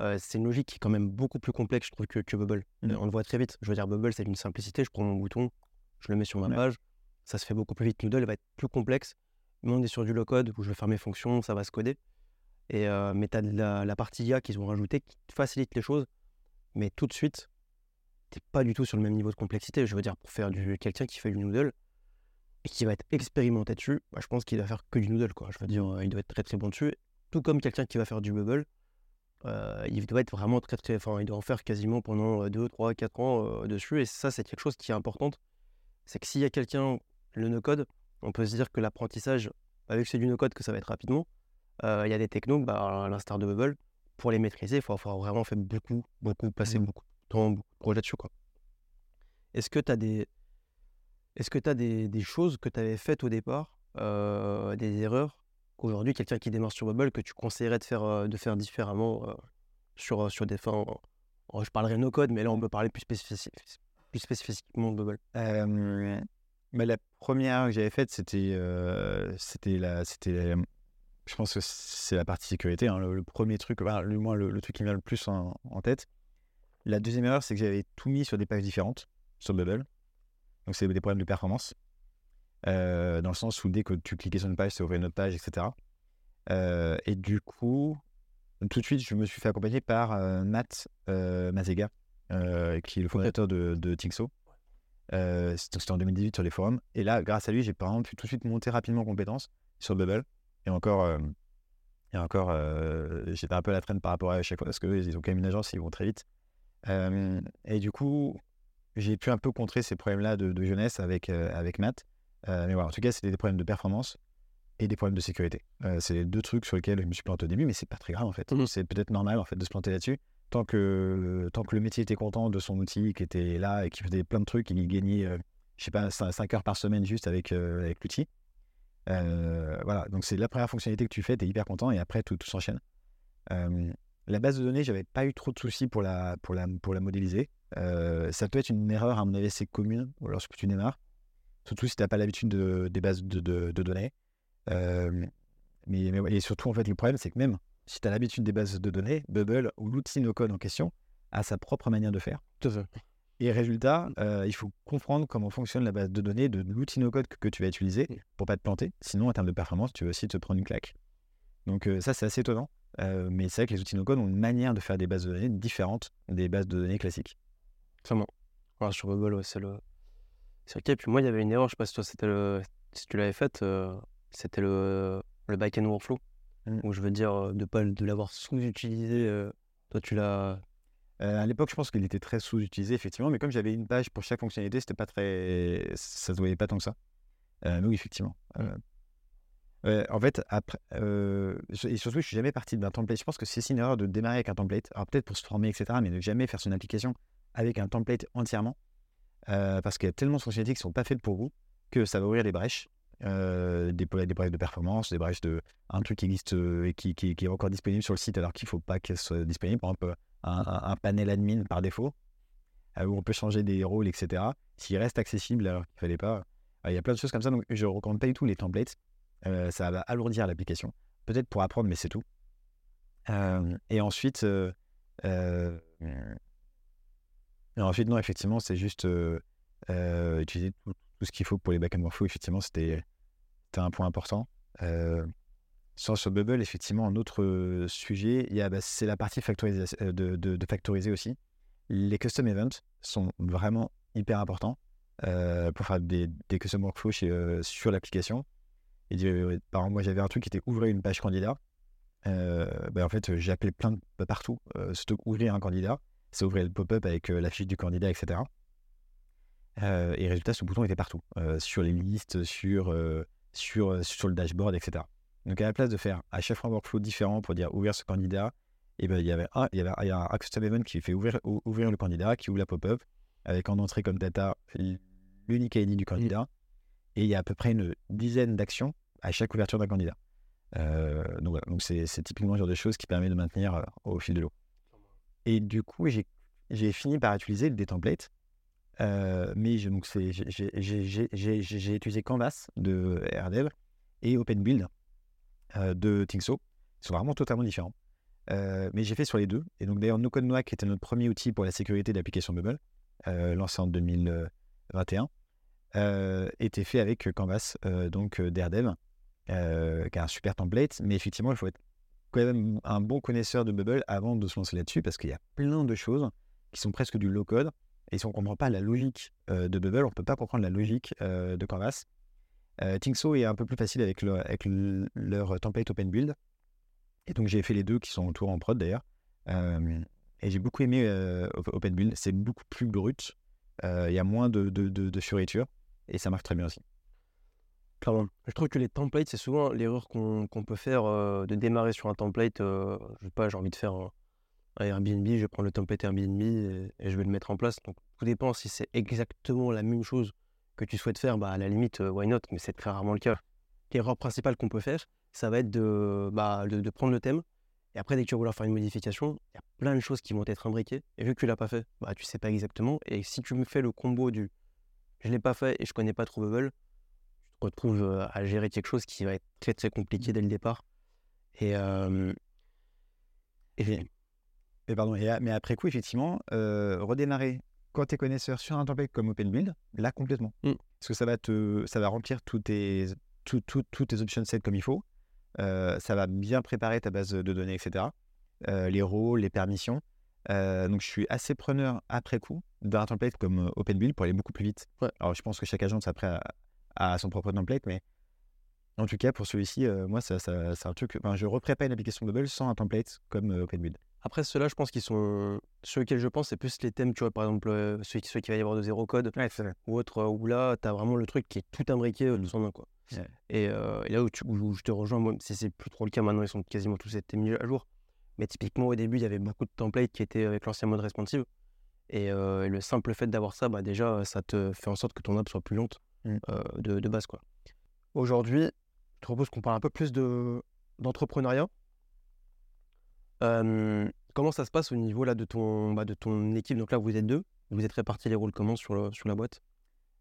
Euh, c'est une logique qui est quand même beaucoup plus complexe, je trouve, que, que Bubble. Mmh. On le voit très vite. Je veux dire, Bubble, c'est une simplicité. Je prends mon bouton, je le mets sur ma page, ça se fait beaucoup plus vite. Noodle va être plus complexe, mais on est sur du low-code où je vais faire mes fonctions, ça va se coder. Et, mais tu as la, partie IA qu'ils ont rajoutée qui facilite les choses, mais tout de suite, pas du tout sur le même niveau de complexité. Je veux dire, pour faire du quelqu'un qui fait du noodle et qui va être expérimenté dessus, bah, je pense qu'il va faire que du noodle. Quoi. Je veux dire, il doit être très très bon dessus. Tout comme quelqu'un qui va faire du bubble, euh, il doit être vraiment très très. Enfin, il doit en faire quasiment pendant 2, 3, 4 ans euh, dessus. Et ça, c'est quelque chose qui est important. C'est que s'il y a quelqu'un, le no-code, on peut se dire que l'apprentissage, avec c'est du no-code, que ça va être rapidement. Euh, il y a des technos, bah, à l'instar de Bubble, pour les maîtriser, il faut avoir vraiment fait beaucoup, beaucoup, passer Mmh. beaucoup de temps, beaucoup de projets dessus. Quoi. Est-ce que tu as des. Est-ce que tu as des, des choses que tu avais faites au départ, euh, des erreurs, qu'aujourd'hui, quelqu'un qui démarre sur Bubble, que tu conseillerais de faire, euh, de faire différemment euh, sur, sur des fins. je parlerai no code, mais là, on peut parler plus, spécifi- plus spécifiquement de Bubble. Euh, bah, la première que j'avais faite, c'était c'était la, c'était je pense que c'est la partie sécurité, hein, le, le premier truc, voilà, le, moins le, le truc qui me vient le plus en, en tête. La deuxième erreur, c'est que j'avais tout mis sur des pages différentes sur Bubble. Donc, c'est des problèmes de performance. Euh, dans le sens où dès que tu cliquais sur une page, ça ouvrait une autre page, etc. Euh, et du coup, tout de suite, je me suis fait accompagner par euh, Matt Mazega, qui est le fondateur de, de Tixo. C'était c'était en 2018 sur les forums. Et là, grâce à lui, j'ai par exemple pu tout de suite monter rapidement en compétences sur Bubble. Et encore, euh, et encore euh, j'étais un peu à la traîne par rapport à chaque fois parce qu'ils ont quand même une agence, ils vont très vite. Euh, et du coup, j'ai pu un peu contrer ces problèmes-là de, de jeunesse avec, avec Matt. Mais voilà, en tout cas, c'était des problèmes de performance et des problèmes de sécurité. C'est les deux trucs sur lesquels je me suis planté au début, mais c'est pas très grave en fait. Mhm. C'est peut-être normal en fait de se planter là-dessus. Tant que, tant que le métier était content de son outil, qui était là et qui faisait plein de trucs, il gagnait, euh, je sais pas, 5 heures par semaine juste avec, euh, avec l'outil. Euh, voilà, donc c'est la première fonctionnalité que tu fais, tu es hyper content et après tout, s'enchaîne. La base de données, j'avais pas eu trop de soucis pour la, pour la, pour la modéliser. Euh, ça peut être une erreur, à mon avis, c'est commune lorsque tu démarres. Surtout si tu n'as pas l'habitude de, des bases de, données. Mais, et surtout, en fait, le problème, c'est que même si tu as l'habitude des bases de données, Bubble ou l'outil no-code en question a sa propre manière de faire. Tout à. Et résultat, euh, il faut comprendre comment fonctionne la base de données de l'outil no-code que, que tu vas utiliser Mm. pour pas te planter. Sinon, en termes de performance, tu vas aussi te prendre une claque. Donc euh, ça, c'est assez étonnant. Euh, mais c'est vrai que les outils no-code ont une manière de faire des bases de données différentes des bases de données classiques. Clairement. Voilà, sur Bubble, ouais, c'est le. C'est ok. Puis moi, il y avait une erreur, je sais pas si toi, c'était le. Si tu l'avais faite, c'était le, le back-end workflow. Mm. Où je veux dire, de pas de l'avoir sous-utilisé. toi, tu l'as. Euh, à l'époque, je pense qu'il était très sous-utilisé, effectivement, mais comme j'avais une page pour chaque fonctionnalité, c'était pas très. Ça se voyait pas tant que ça. Euh, oui, effectivement. Euh, en fait, après. euh, et surtout, je suis jamais parti d'un template. Je pense que c'est une erreur de démarrer avec un template. Alors, peut-être pour se former, etc., mais ne jamais faire son application avec un template entièrement. Parce qu'il y a tellement de fonctionnalités qui sont pas faites pour vous que ça va ouvrir des brèches. des, brèches de performance, des brèches de un truc qui existe et qui, est encore disponible sur le site alors qu'il faut pas qu'elle soit disponible. Par exemple, un, panel admin par défaut, euh, où on peut changer des rôles, etc. S'il reste accessible alors qu'il fallait pas. Euh, Il y a plein de choses comme ça, donc je ne recommande pas du tout les templates. Euh, ça va alourdir l'application. Peut-être pour apprendre, mais c'est tout. Et ensuite, et ensuite, non, effectivement, c'est juste utiliser tout, ce qu'il faut pour les back-end workflow. Effectivement, c'était un point important. Sur, sur Bubble, effectivement, un autre sujet, bah, c'est la partie de, de, factoriser aussi. Les custom events sont vraiment hyper importants pour faire des, des custom workflows sur l'application. Par exemple, moi, j'avais un truc qui était ouvrir une page candidat. Bah, en fait, appelé plein de bah, partout. Surtout ouvrir un candidat, ça ouvrait le pop-up avec la fiche du candidat, etc. Et résultat, ce bouton était partout, sur les listes, sur, sur, sur le dashboard, etc. Donc à la place de faire à chaque fois un workflow différent pour dire ouvrir ce candidat, et ben, il y avait un, il y avait, il y a un custom event qui fait ouvrir, ou- ouvrir le candidat, qui ouvre la pop-up, avec en entrée comme data l'unique ID du candidat, et il y a à peu près une dizaine d'actions à chaque ouverture d'un candidat. Euh, donc voilà, donc c'est c'est typiquement le genre de choses qui permet de maintenir euh, au fil de l'eau. Et du coup, j'ai j'ai fini par utiliser des templates. Euh, mais je- donc c'est- j'ai- utilisé Canvas de RDev et OpenBuild de Tixo. Ils sont vraiment totalement différents. Euh, mais j'ai fait sur les deux. Et donc d'ailleurs, NoCode Noah, qui était notre premier outil pour la sécurité de l'application Bubble, euh, lancé en 2021, euh, était fait avec Canvas, euh, donc euh, euh, qui a un super template. Mais effectivement, il faut être quand même un bon connaisseur de Bubble avant de se lancer là-dessus, parce qu'il y a plein de choses qui sont presque du low-code. Et si on ne comprend pas la logique euh, de Bubble, on ne peut pas comprendre la logique euh, de Canvas. Euh, Tixo est un peu plus facile avec, le- avec le- leur template Open Build. Et donc j'ai fait les deux qui sont toujours en prod d'ailleurs. Euh, et j'ai beaucoup aimé euh, Op- Open Build. C'est beaucoup plus brut. Euh, Il y a moins de, de, fioritures. Et ça marche très bien aussi. Clairement. Je trouve que les templates, c'est souvent l'erreur qu'on peut faire de démarrer sur un template. je sais pas, j'ai envie de faire un, Airbnb, je vais prendre le template Airbnb et je vais le mettre en place. Donc, tout dépend si c'est exactement la même chose que tu souhaites faire. Bah, à la limite, euh, why not Mais c'est très rarement le cas. L'erreur principale qu'on peut faire, ça va être de, bah, de, prendre le thème. Et après, dès que tu vas vouloir faire une modification, il y a plein de choses qui vont être imbriquées. Et vu que tu l'as pas fait, bah, tu sais pas exactement. Et si tu me fais le combo du je l'ai pas fait et je connais pas trop Bubble, tu te retrouves euh, à gérer quelque chose qui va être très très compliqué dès le départ. Et, euh, et pardon, mais après coup, effectivement, euh, redémarrer quand tu es connaisseur sur un template comme OpenBuild, là complètement. Mm. Parce que ça va, te, ça va remplir tous tes, tout, tout- tous tes option sets comme il faut. Euh, ça va bien préparer ta base de données, etc. Euh, les rôles, les permissions. Euh, donc je suis assez preneur après coup d'un template comme OpenBuild pour aller beaucoup plus vite. Ouais. Alors je pense que chaque agence après a, a son propre template, mais en tout cas pour celui-ci, moi ça, ça- c'est un truc. Enfin, je reprépare une application Bubble sans un template comme OpenBuild. Après, ceux-là, je pense qu'ils sont. Ceux auxquels je pense, c'est plus les thèmes, tu vois, par exemple, euh, ceux, qui- ceux qui va y avoir de zéro code Ouais, ou autre, euh, où là, tu as vraiment le truc qui est tout imbriqué tous en un, quoi. Ouais. Et, euh, et là où, tu- où- où je te rejoins, moi, c'est plus trop le cas maintenant, ils sont quasiment tous été mis à jour. Mais typiquement, au début, il y avait beaucoup de templates qui étaient avec l'ancien mode responsive. Et, euh, et le simple fait d'avoir ça, bah, déjà, ça te fait en sorte que ton app soit plus lente Mm. euh, de, de base. quoi. Aujourd'hui, je te propose qu'on parle un peu plus de- d'entrepreneuriat. Comment ça se passe au niveau là, de, ton, bah, de ton équipe? Donc là, vous êtes deux. Vous êtes répartis les rôles comment sur, sur la boîte?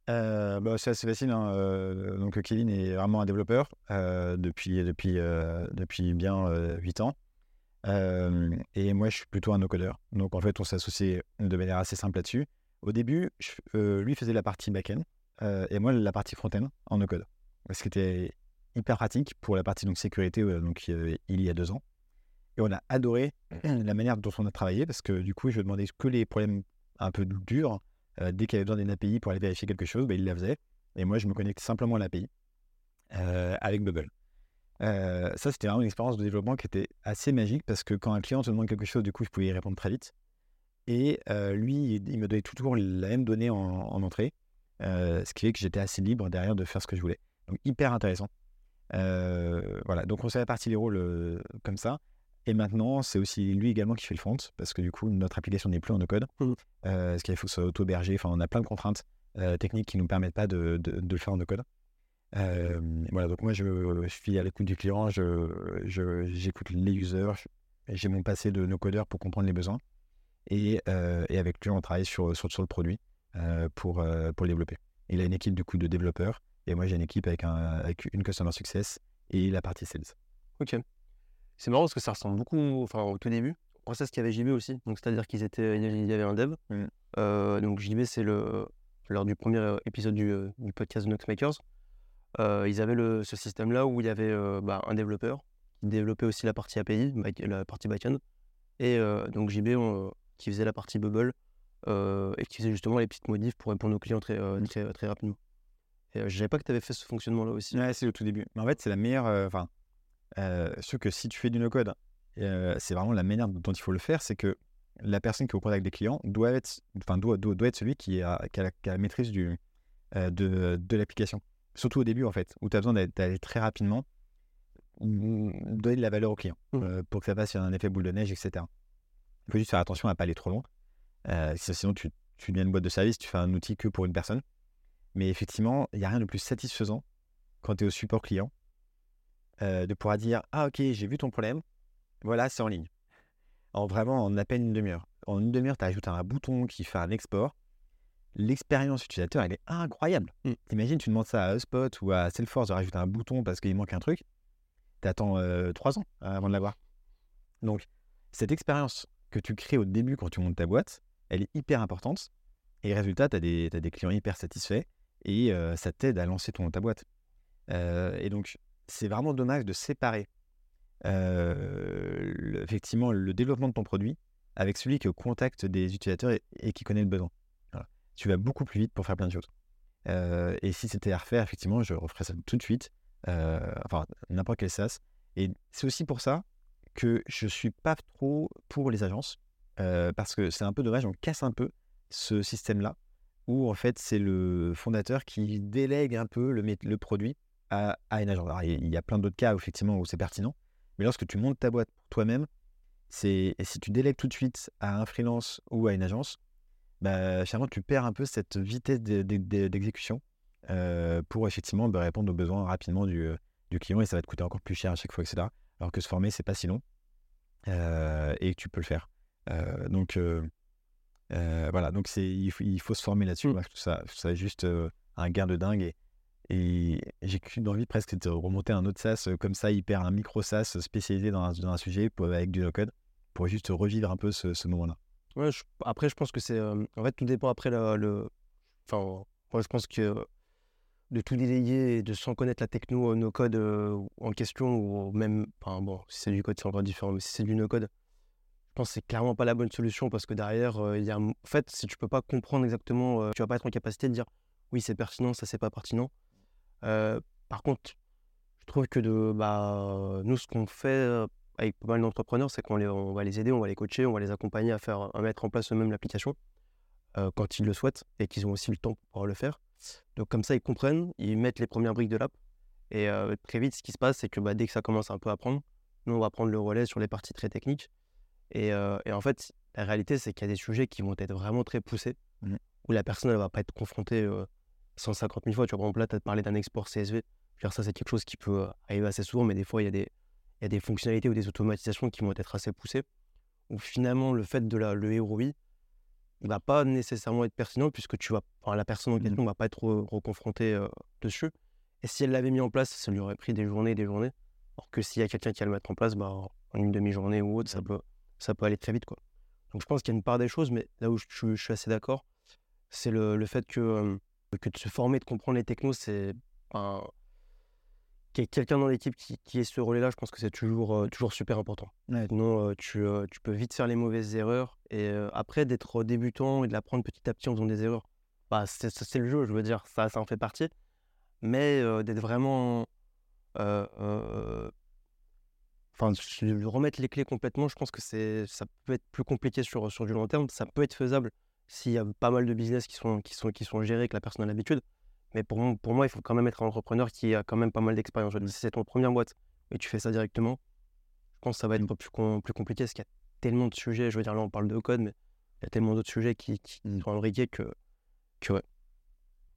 Euh, bah, c'est assez facile. hein, euh, donc, Kevin est vraiment un développeur euh, depuis, depuis, euh, depuis bien euh, 8 ans. Euh, et moi, je suis plutôt un no-codeur. Donc, en fait, on s'est associé de manière assez simple là-dessus. Au début, euh, lui faisait la partie back-end euh, et moi la partie front-end en no-code. Ce qui était hyper pratique pour la partie donc, sécurité euh, donc, euh, il y a deux ans. Et on a adoré la manière dont on a travaillé parce que du coup, je demandais que les problèmes un peu durs euh, dès qu'il avait besoin d'une API pour aller vérifier quelque chose, bah, il la faisait. Et moi, je me connectais simplement à l'API euh, avec Bubble. Euh, ça, c'était vraiment une expérience de développement qui était assez magique parce que quand un client te demande quelque chose, du coup, je pouvais y répondre très vite. Et lui, il, il me donnait toujours la même donnée en, en entrée, ce qui fait que j'étais assez libre derrière de faire ce que je voulais. Donc, hyper intéressant. Euh, voilà, donc on s'est réparti les rôles euh, comme ça. Et maintenant, c'est aussi lui également qui fait le front, parce que du coup, notre application n'est plus en no-code. Mhm. Euh, ce qu'il faut que ce soit auto-hébergé. Enfin, on a plein de contraintes euh, techniques qui ne nous permettent pas de, de- de le faire en no-code. Euh, voilà, donc moi, je, je suis à l'écoute du client, je- je- j'écoute les users, j'ai mon passé de no-codeur pour comprendre les besoins. Et, euh, et avec lui, on travaille sur, sur, sur le produit euh, pour, euh, pour le développer. Il a une équipe du coup de développeurs, et moi, j'ai une équipe avec, un, avec une customer success et la partie sales. Ok. C'est marrant parce que ça ressemble beaucoup, enfin au tout début, au process qu'il y avait JB aussi. Donc c'est-à-dire qu'ils étaient, il y avait un dev. Mm. Euh, donc JB, c'est le lors du premier euh, épisode du, euh, du podcast de Noxmakers, euh, ils avaient le, ce système-là où il y avait bah, un développeur qui développait aussi la partie API, la partie backend, et donc JB on- qui faisait la partie Bubble et qui faisait justement les petites modifs pour répondre aux clients très, euh, très, très rapidement. Et je savais pas que tu avais fait ce fonctionnement-là aussi. Ouais, c'est au tout début. Mais en fait, c'est la meilleure. Enfin, euh, sûr que si tu fais du no-code, euh, c'est vraiment la manière dont il faut le faire. C'est que la personne qui est au contact des clients doit être, enfin, doit, doit, doit être celui qui a, qui a la, qui a la maîtrise du, euh, de, de l'application. Surtout au début, en fait, où tu as besoin d'aller- très rapidement donner de la valeur au client euh, pour que ça fasse un effet boule de neige, etc. Il faut juste faire attention à ne pas aller trop loin. Sinon, tu, tu deviens une boîte de service, tu fais un outil que pour une personne. Mais effectivement, il n'y a rien de plus satisfaisant quand tu es au support client euh, de pouvoir dire Ah, ok, j'ai vu ton problème, voilà, c'est en ligne. En vraiment, en à peine une demi-heure. En une demi-heure, tu ajoutes un bouton qui fait un export. L'expérience utilisateur, elle est incroyable. Mm. T'imagines, tu demandes ça à HubSpot ou à Salesforce de rajouter un bouton parce qu'il manque un truc. Tu attends trois ans euh, avant de l'avoir. Donc, cette expérience que tu crées au début quand tu montes ta boîte, elle est hyper importante. Et résultat, tu as, des des clients hyper satisfaits et euh, ça t'aide à lancer ton, ta boîte. Euh, et donc, c'est vraiment dommage de séparer euh, le- effectivement le développement de ton produit avec celui qui est au contact des utilisateurs et, qui connaît le besoin. Tu vas beaucoup plus vite pour faire plein de choses. Euh, et si c'était à refaire, effectivement, je referais ça tout de suite. Euh, enfin, n'importe quel SaaS. Et c'est aussi pour ça que je suis pas trop pour les agences. parce que c'est un peu dommage, on casse un peu ce système-là, où en fait c'est le fondateur qui délègue un peu le, le produit à, à une agence. Alors, il y a plein d'autres cas, effectivement, où c'est pertinent. Mais lorsque tu montes ta boîte pour toi-même, c'est si tu délègues tout de suite à un freelance ou à une agence, bah, finalement, tu perds un peu cette vitesse d'e- d'e- d'e- d'exécution euh, pour effectivement bah, répondre aux besoins rapidement du, euh, du client et ça va te coûter encore plus cher à chaque fois, etc. Alors que se former, c'est pas si long euh, et tu peux le faire. Euh, donc, voilà, donc il, faut, il faut se former là-dessus. Mm. Je trouve ça, je trouve ça juste un gain de dingue et, et j'ai qu'une envie presque de remonter un autre SaaS euh, comme ça, hyper un micro SaaS spécialisé dans un, dans un sujet avec du no-code pour juste revivre un peu ce, ce moment-là. Après, je pense que c'est. euh, en fait, tout dépend après le. Enfin, moi, je pense que de tout délayer et de sans connaître la techno, euh, no code euh, en question, ou même. Enfin, bon, si c'est du code, c'est encore différent, mais si c'est du no code, je pense que c'est clairement pas la bonne solution parce que derrière, euh, il y a. En fait, si tu peux pas comprendre exactement, euh, tu vas pas être en capacité de dire oui, c'est pertinent, ça, c'est pas pertinent. Euh, par contre, je trouve que de, bah, nous, ce qu'on fait euh, avec pas mal d'entrepreneurs, c'est qu'on les- on va les aider, on va les coacher, on va les accompagner à faire, à mettre en place eux-mêmes l'application euh, quand ils le souhaitent et qu'ils ont aussi le temps pour pouvoir le faire. Donc comme ça, ils comprennent, ils mettent les premières briques de l'app et euh, très vite, ce qui se passe, c'est que bah, dès que ça commence un peu à prendre, nous, on va prendre le relais sur les parties très techniques. Et, euh, et en fait, la réalité, c'est qu'il y a des sujets qui vont être vraiment très poussés, Mhm. où la personne ne va pas être confrontée euh, 150 000 fois. Tu vois, par exemple, là, tu as parlé d'un export CSV. Je veux dire, ça, c'est quelque chose qui peut euh, arriver assez souvent, mais des fois, il y, a des, il y a des fonctionnalités ou des automatisations qui vont être assez poussées, où finalement, le fait de la, le ROI ne va pas nécessairement être pertinent, puisque tu vas, enfin, la personne en Mhm. question ne va pas être re- reconfrontée euh, dessus. Et si elle l'avait mis en place, ça lui aurait pris des journées et des journées. Alors que s'il y a quelqu'un qui va le mettre en place, bah, en une demi-journée ou autre, ça peut, ça peut aller très vite. Quoi. Donc je pense qu'il y a une part des choses, mais là où je, je- je suis assez d'accord, c'est le, le fait que, euh, que de se former, de comprendre les technos, c'est un- qu'il y ait quelqu'un dans l'équipe qui, qui ait ce relais-là, je pense que c'est toujours, euh, toujours super important. Ouais. Sinon, euh, tu, euh, tu peux vite faire les mauvaises erreurs. Et après, d'être débutant et de l'apprendre petit à petit en faisant des erreurs, bah, c'est le jeu, je veux dire, ça, ça en fait partie. Mais d'être vraiment. Enfin, de remettre les clés complètement, je pense que c'est, ça peut être plus compliqué sur, sur du long terme. Ça peut être faisable s'il y a pas mal de business qui sont, qui sont, qui sont gérés, que la personne a l'habitude. Mais pour, moi- pour moi, il faut quand même être un entrepreneur qui a quand même pas mal d'expérience. Si c'est ton première boîte et tu fais ça directement, je pense que ça va être plus, com- plus compliqué parce qu'il y a tellement de sujets. Je veux dire, là, on parle de code, mais il y a tellement d'autres sujets qui, qui Mm. sont imbriqués que, que ouais.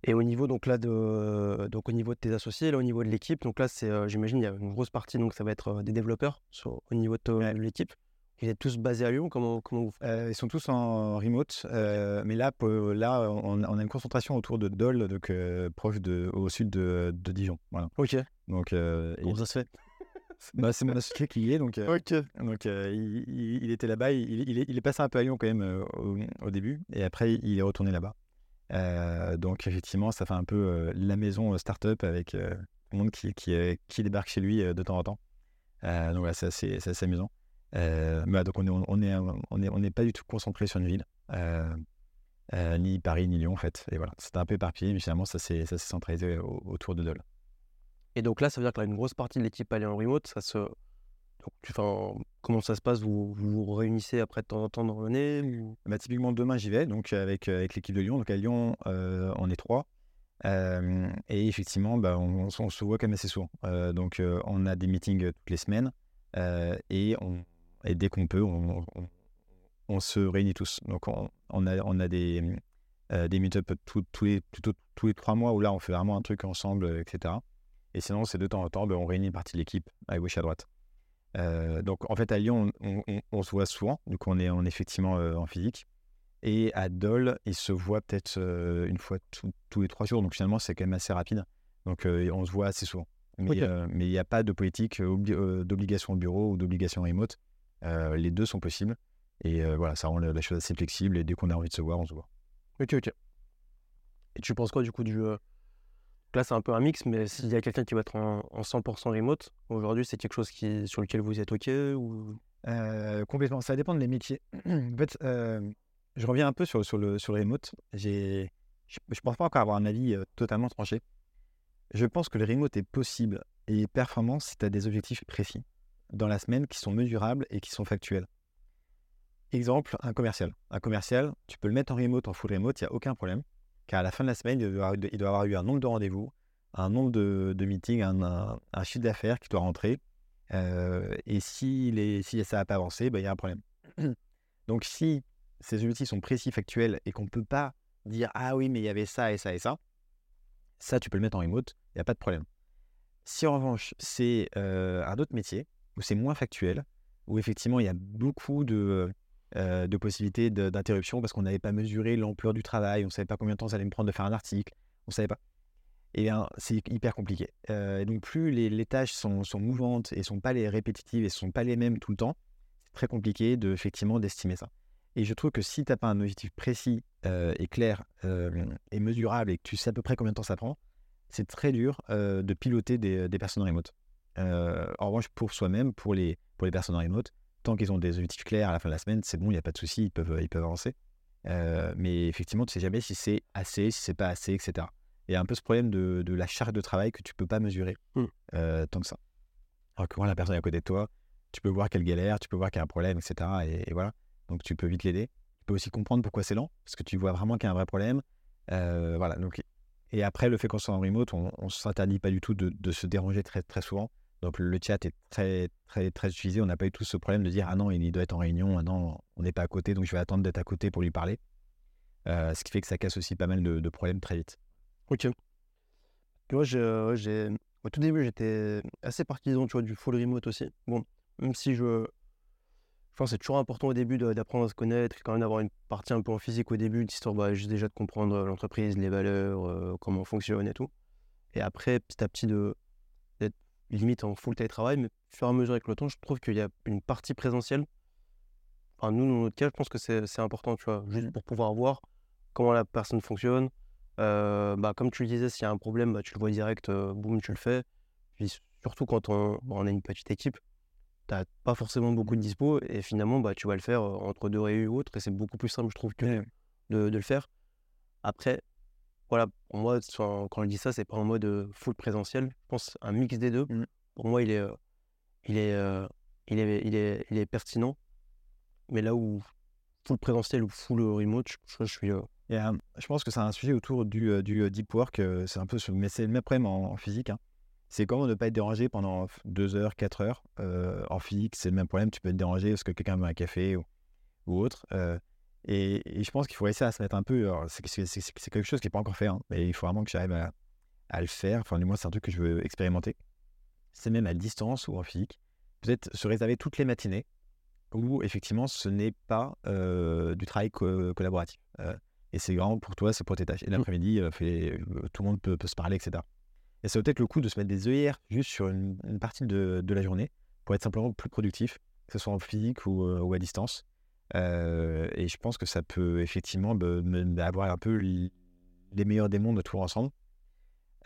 Et au niveau donc là de donc au niveau de tes associés, là au niveau de l'équipe, donc là c'est euh, j'imagine il y a une grosse partie donc ça va être euh, des développeurs sur- au niveau de, ta- Ouais. de l'équipe. Vous êtes tous basés à Lyon, comment comment vous Euh, ils sont tous en remote, euh, mais là, pour- là on, on a une concentration autour de Dole, donc euh, proche de, au sud de, de Dijon. Voilà. Ok. Donc, euh, Comment ça se fait? Bah, c'est mon associé qui y est, donc, euh, Ok. donc il, était là-bas. Il, il est, il est passé un peu à Lyon quand même au, au début, et après il est retourné là-bas. Donc effectivement, ça fait un peu la maison start-up avec tout le monde qui, qui, qui débarque chez lui de temps en temps. Donc c'est assez, c'est assez amusant. Euh, voilà, donc on est, on est, on est, on n'est pas du tout concentré sur une ville, euh, euh, ni Paris ni Lyon en fait. Et voilà, c'était un peu éparpillé, mais finalement ça s'est, ça s'est centralisé au- autour de Dole. Et donc là ça veut dire que là une grosse partie de l'équipe est en remote, ça se donc, tu- enfin, comment ça se passe? Vous, vous vous réunissez après de temps en temps dans l'année ou... Bah, typiquement, demain, j'y vais, donc avec, avec l'équipe de Lyon. Donc à Lyon, euh, on est trois. Euh, et effectivement, bah, on, on se- on se voit quand même assez souvent. Donc on a des meetings toutes les semaines. et, on, et dès qu'on peut, on, on- on se réunit tous. Donc on, on a, on a des, euh, des meet-up tous les, plutôt tous les trois mois où là, on fait vraiment un truc ensemble, etc. Et sinon, c'est de temps en temps, bah, on réunit une partie de l'équipe à gauche à droite. Euh, donc en fait à Lyon on, se voit souvent, donc on est, on est effectivement euh, en physique. Et à Dole, il se voit peut-être une fois tous- tous les trois jours, donc finalement c'est quand même assez rapide. Donc on se voit assez souvent. Mais il n'y a pas de politique obli- d'obligation au bureau ou d'obligation remote. Euh, les deux sont possibles. Et euh, voilà, ça rend la, la chose assez flexible. Et dès qu'on a envie de se voir, on se voit. Ok ok. Et tu penses quoi du coup du euh, Là c'est un peu un mix, mais s'il y a quelqu'un qui va être en, en 100% remote, aujourd'hui c'est quelque chose qui, sur lequel vous êtes ok ou... Euh, complètement, ça dépend des métiers. en fait, je reviens un peu sur, sur, le, sur le remote. J'ai, je ne pense pas encore avoir un avis totalement tranché. Je pense que le remote est possible et performant si tu as des objectifs précis dans la semaine qui sont mesurables et qui sont factuels. Exemple, un commercial. Un commercial, tu peux le mettre en remote, en full remote, il n'y a aucun problème. Car à la fin de la semaine, il doit, avoir eu un nombre de rendez-vous, un nombre de, meetings, un, chiffre d'affaires qui doit rentrer. Euh, et si, les, si ça n'a pas avancé, bah, il y a un problème. Donc si ces objectifs sont précis, factuels, et qu'on ne peut pas dire Ah oui, mais il y avait ça et ça et ça, ça, tu peux le mettre en remote, il n'y a pas de problème. Si en revanche, c'est euh, un autre métier, où c'est moins factuel, où effectivement il y a beaucoup de, euh, de possibilités d'interruption parce qu'on n'avait pas mesuré l'ampleur du travail, on ne savait pas combien de temps ça allait me prendre de faire un article, on ne savait pas. Et bien, c'est hyper compliqué. Euh, donc, plus les, tâches sont, sont mouvantes et sont pas les répétitives et sont pas les mêmes tout le temps, c'est très compliqué de, effectivement d'estimer ça. Et je trouve que si tu n'as pas un objectif précis euh, et clair et mesurable et que tu sais à peu près combien de temps ça prend, c'est très dur de piloter des, des personnes en remote. Euh, en revanche, pour soi-même, pour les, pour les personnes en remote, tant qu'ils ont des objectifs clairs à la fin de la semaine, c'est bon, il n'y a pas de souci, ils peuvent, ils peuvent avancer. Euh, mais effectivement, tu sais jamais si c'est assez, si c'est pas assez, etc. Il y a un peu ce problème de, de la charge de travail que tu peux pas mesurer Mm. euh, tant que ça. Alors que quand la personne est à côté de toi, tu peux voir qu'elle galère, tu peux voir qu'il y a un problème, etc. Et, et voilà. Donc tu peux vite l'aider. Tu peux aussi comprendre pourquoi c'est lent, parce que tu vois vraiment qu'il y a un vrai problème. Voilà. Donc, et après, le fait qu'on soit en remote, on ne s'interdit pas du tout de, de se déranger très, très souvent. Donc le chat est très, très, très utilisé. On n'a pas eu tout ce problème de dire Ah non, il doit être en réunion, ah non, on n'est pas à côté, donc je vais attendre d'être à côté pour lui parler. Euh, ce qui fait que ça casse aussi pas mal de, problèmes très vite. Ok. Moi, j'ai, au tout début, j'étais assez partisan, du full remote aussi. Bon, même si je, je pense c'est toujours important au début d'apprendre à se connaître, quand même d'avoir une partie un peu en physique au début, histoire bah, juste déjà de comprendre euh, l'entreprise, les valeurs, euh, comment on fonctionne et tout. Et après, petit à petit, de, limite en full télétravail, mais au fur et à mesure avec le temps, je trouve qu'il y a une partie présentielle. Enfin, nous, dans notre cas, je pense que c'est important, tu vois, juste pour pouvoir voir comment la personne fonctionne. Euh, bah, comme tu le disais, s'il y a un problème, bah, tu le vois direct, euh, boum, tu le fais. Puis surtout quand on, on a une petite équipe, tu n'as pas forcément beaucoup de dispo et finalement, bah, tu vas le faire euh, entre deux réunions ou autres et c'est beaucoup plus simple, je trouve, que de, de le faire. Après, voilà, pour moi, quand je dis ça, c'est pas en mode full présentiel. Je pense un mix des deux. Mm. Pour moi, il est, il, est, il, est, il, est, il est pertinent. Mais là où full présentiel ou full remote, je, suis. Et, euh, je pense que c'est un sujet autour du, du deep work. c'est un peu, mais c'est le même problème en, en physique. hein. C'est comment ne pas être dérangé pendant 2 heures, 4 heures. Euh, en physique, c'est le même problème. Tu peux être dérangé parce que quelqu'un veut un café ou, ou autre. Euh, et, et je pense qu'il faut essayer à se mettre un peu. C'est quelque chose qui n'est pas encore fait, hein, mais il faut vraiment que j'arrive à, à le faire. Enfin, du moins, c'est un truc que je veux expérimenter. C'est même à distance ou en physique. Peut-être se réserver toutes les matinées où effectivement ce n'est pas euh, du travail co- collaboratif. Euh, et c'est vraiment pour toi, c'est pour tes tâches. Et l'après-midi, euh, tout le monde peut, peut se parler, etc. Et ça vaut peut-être le coup de se mettre des œillères juste sur une, une partie de, de la journée pour être simplement plus productif, que ce soit en physique ou, ou à distance. Euh, et je pense que ça peut effectivement be- avoir un peu les meilleurs des mondes toujours ensemble.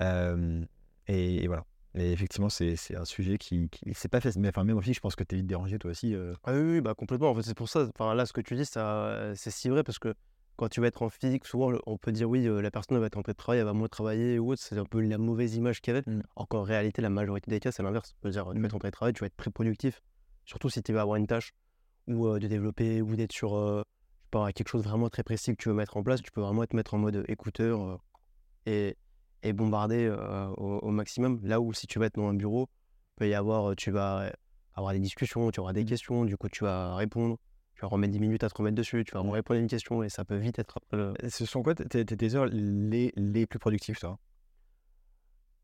Euh, et, et voilà. Et effectivement, c'est un sujet qui, qui c'est pas facile. Mais enfin, même aussi, je pense que tu es vite dérangé toi aussi. euh. Ah oui, oui, bah complètement. En fait, c'est pour ça. Enfin, là, ce que tu dis, c'est si vrai parce que quand tu vas être en physique, souvent, on peut dire oui, la personne va être en télétravail, elle va moins travailler ou autre. C'est un peu la mauvaise image qu'il y avait. Mm. Qu'en réalité, la majorité des cas, c'est l'inverse. Je veux dire, tu vas être en télétravail, tu vas être très productif. Surtout si tu vas avoir une tâche ou de développer ou d'être sur je sais pas, quelque chose de vraiment très précis que tu veux mettre en place. Tu peux vraiment te mettre en mode écouteur et, et bombarder au, au maximum. Là où si tu vas être dans un bureau, peut y avoir, tu vas avoir des discussions, tu auras des questions, du coup tu vas répondre, tu vas remettre 10 minutes à te remettre dessus, tu vas Ouais. répondre à une question et ça peut vite être le- Ce sont quoi tes heures les, les plus productives, toi?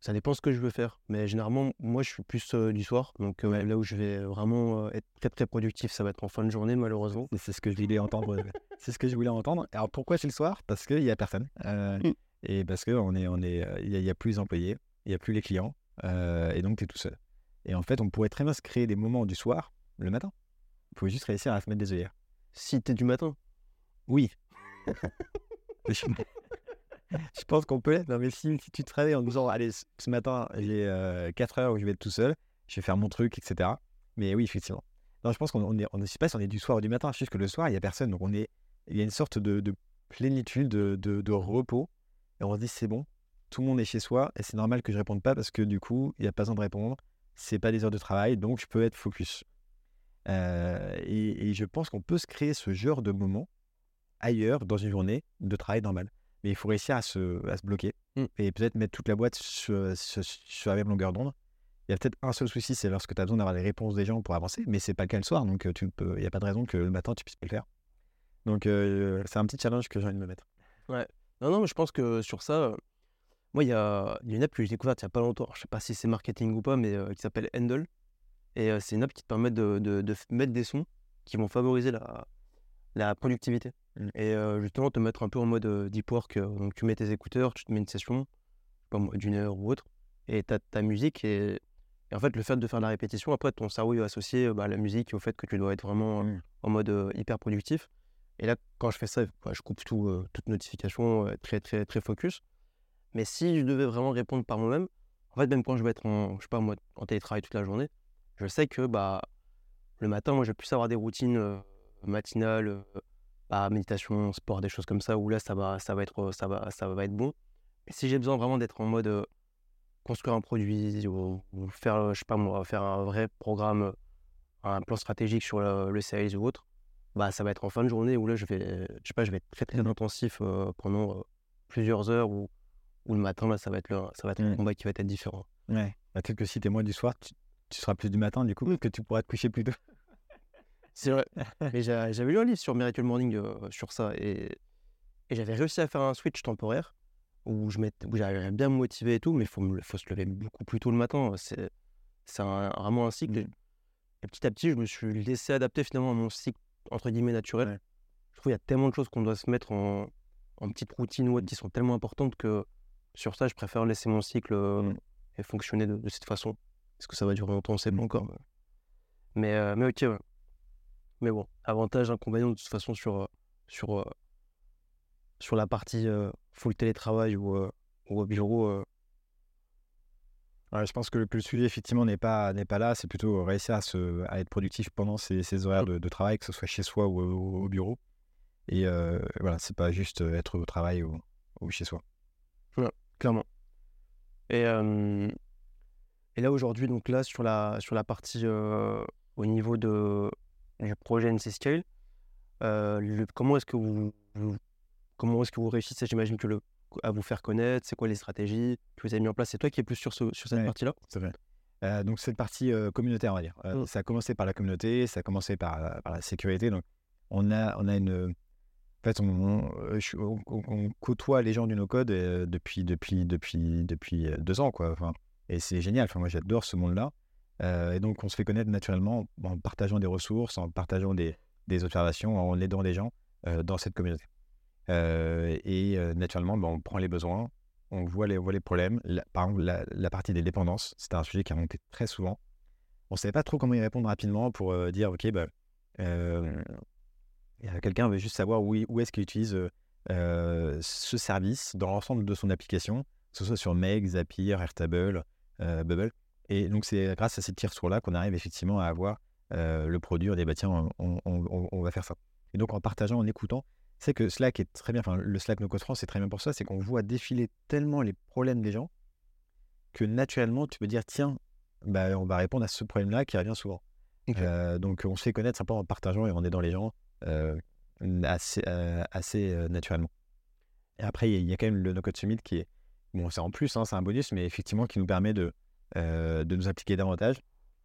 Ça dépend ce que je veux faire. Mais généralement, moi je suis plus euh, du soir. Donc euh, Ouais. là où je vais vraiment euh, être très très productif, ça va être en fin de journée malheureusement. C'est- ce que je voulais entendre. c'est ce que je voulais entendre. Alors pourquoi c'est le soir? Parce qu'il n'y a personne. Euh, Mm. Et parce est, on est, il n'y a, y a plus les employés, il n'y a plus les clients. et donc tu es tout seul. Et en fait, on pourrait très bien se créer des moments du soir, le matin. Il faut juste réussir à se mettre des œillères. Si tu es du matin. Oui. je je pense qu'on peut l'être. Non, mais si, tu te réveilles en disant, allez, ce matin, j'ai 4 heures où je vais être tout seul, je vais faire mon truc, etc. Mais oui, effectivement. Non, je pense qu'on on est, on pas si on est du soir ou du matin. C'est juste que le soir, il n'y a personne. Donc, on est, il y a une sorte de, de plénitude, de, de- de repos. Et on se dit, c'est bon, tout le monde est chez soi et c'est normal que je réponde pas parce que du coup, il n'y a pas besoin de répondre. C'est pas des heures de travail, donc je peux être focus. Euh, et, et je pense qu'on peut se créer ce genre de moment ailleurs dans une journée de travail normal. Mais il faut réussir à se, à se bloquer. Mm. et peut-être mettre toute la boîte sur, sur- sur la même longueur d'onde. Il y a peut-être un seul souci, c'est lorsque tu as besoin d'avoir les réponses des gens pour avancer, mais c'est pas le cas le soir, donc tu peux, il n'y a pas de raison que le matin tu puisses pas le faire. Donc euh, c'est un petit challenge que j'ai envie de me mettre. Non, non, mais je pense que sur ça, euh, moi, il y a, il y a une app que j'ai découverte il n'y a pas longtemps. Je sais pas si c'est marketing ou pas, mais euh, qui s'appelle Handle. Et c'est une app qui te permet de, de- mettre des sons qui vont favoriser la, la productivité. Mm. Et euh, justement, te mettre un peu en mode euh, deep work. euh, donc, tu mets tes écouteurs, tu te mets une session, d'une heure ou autre, et tu as ta musique. Et, et en fait, le fait de faire de la répétition, après, ton cerveau va associer euh, bah, la musique au fait que tu dois être vraiment euh, Mm. en mode hyper productif. Et là, quand je fais ça, bah, je coupe tout, euh, toute notification, euh, très, très, très focus. Mais si je devais vraiment répondre par moi-même, en fait, même quand je vais être en, je sais pas, moi, en télétravail toute la journée, je sais que bah, le matin, moi, je vais plus avoir des routines euh, matinales, euh, bah, méditation, sport, des choses comme ça, où là, ça va, ça va, être, euh, ça va, ça va être bon. Mais si j'ai besoin vraiment d'être en mode euh, construire un produit ou, ou faire, euh, je sais pas moi, faire un vrai programme, un plan stratégique sur le, le sales ou autre, bah, ça va être en fin de journée où là, je vais, je sais pas, je vais être très, très intensif euh, pendant euh, plusieurs heures ou, ou le matin, là, ça va être, le, ça va être un combat qui va être différent. Ouais. Bah, Peut-être que si tu es moins du soir, tu, tu seras plus du matin, du coup, que tu pourras te coucher plus tôt. C'est vrai. Mais j'a- j'avais lu un livre sur Miracle Morning euh, sur ça et, et j'avais réussi à faire un switch temporaire où j'arrivais bien à me motiver et tout, mais il faut, se lever beaucoup plus tôt le matin. C'est vraiment un cycle. Et, et petit à petit, je me suis laissé adapter finalement à mon cycle entre guillemets naturel. Ouais. Je trouve qu'il y a tellement de choses qu'on doit se mettre en, en petites routines ou autres qui sont tellement importantes que sur ça, je préfère laisser mon cycle euh, Mm. et fonctionner de, de cette façon. Est-ce que ça va durer longtemps On ne sait pas Mm. encore. Mais, mais, euh, mais ok, ouais. Mais bon, avantage, inconvénient de toute façon sur, euh, sur, euh, sur la partie euh, full télétravail ou, ou au bureau. Ouais, je pense que le, que le sujet, effectivement, n'est pas, n'est pas là. C'est plutôt réussir à, se, à être productif pendant ces, ces horaires de, de travail, que ce soit chez soi ou au, au bureau. Et euh, voilà, c'est pas juste être au travail ou, ou chez soi. clairement. Et, euh, et là aujourd'hui, donc là sur la, sur la partie euh, au niveau de, du projet NC Scale, euh, le- comment est-ce que vous, vous- comment est-ce que vous réussissez, j'imagine que le à vous faire connaître, c'est quoi les stratégies que vous avez mis en place? C'est toi qui es plus sur, ce, sur cette Ouais. partie-là? C'est vrai. Euh, donc, cette partie euh, communautaire, on va dire. Euh, Mm. Ça a commencé par la communauté, ça a commencé par, la- par la sécurité. Donc, on a, on a une. En fait, on, on- côtoie les gens du no-code depuis, depuis, depuis, depuis deux ans, quoi. Enfin, et c'est génial. Enfin, moi, j'adore ce monde-là. Euh, et donc, on se fait connaître naturellement en partageant des ressources, en partageant des, observations, en aidant des gens euh, dans cette communauté. Euh, et naturellement, ben, on prend les besoins, on voit les, problèmes. La- par exemple, la, partie des dépendances, c'était un sujet qui a monté très souvent. On ne savait pas trop comment y répondre rapidement pour dire, OK, bah, quelqu'un veut juste savoir où, où est-ce qu'il utilise ce service dans l'ensemble de son application, que ce soit sur Meg, Zapier, Airtable, Bubble. Et donc, c'est grâce à ces petits retours-là qu'on arrive effectivement à avoir euh, le produit, on dit, bah, tiens, on, on- on- on va faire ça. Et donc, en partageant, en écoutant, c'est que Slack est très bien, enfin, le Slack No Code France, c'est très bien pour ça, c'est qu'on voit défiler tellement les problèmes des gens que naturellement, tu peux dire, tiens, bah, on va répondre à ce problème-là qui revient souvent. Euh, donc, on se fait connaître simplement en partageant et en aidant les gens euh, assez, assez naturellement. Et après, il y, y a quand même le No Code Summit qui est, bon, c'est en plus, hein, c'est un bonus, mais effectivement qui nous permet de, euh, de nous impliquer davantage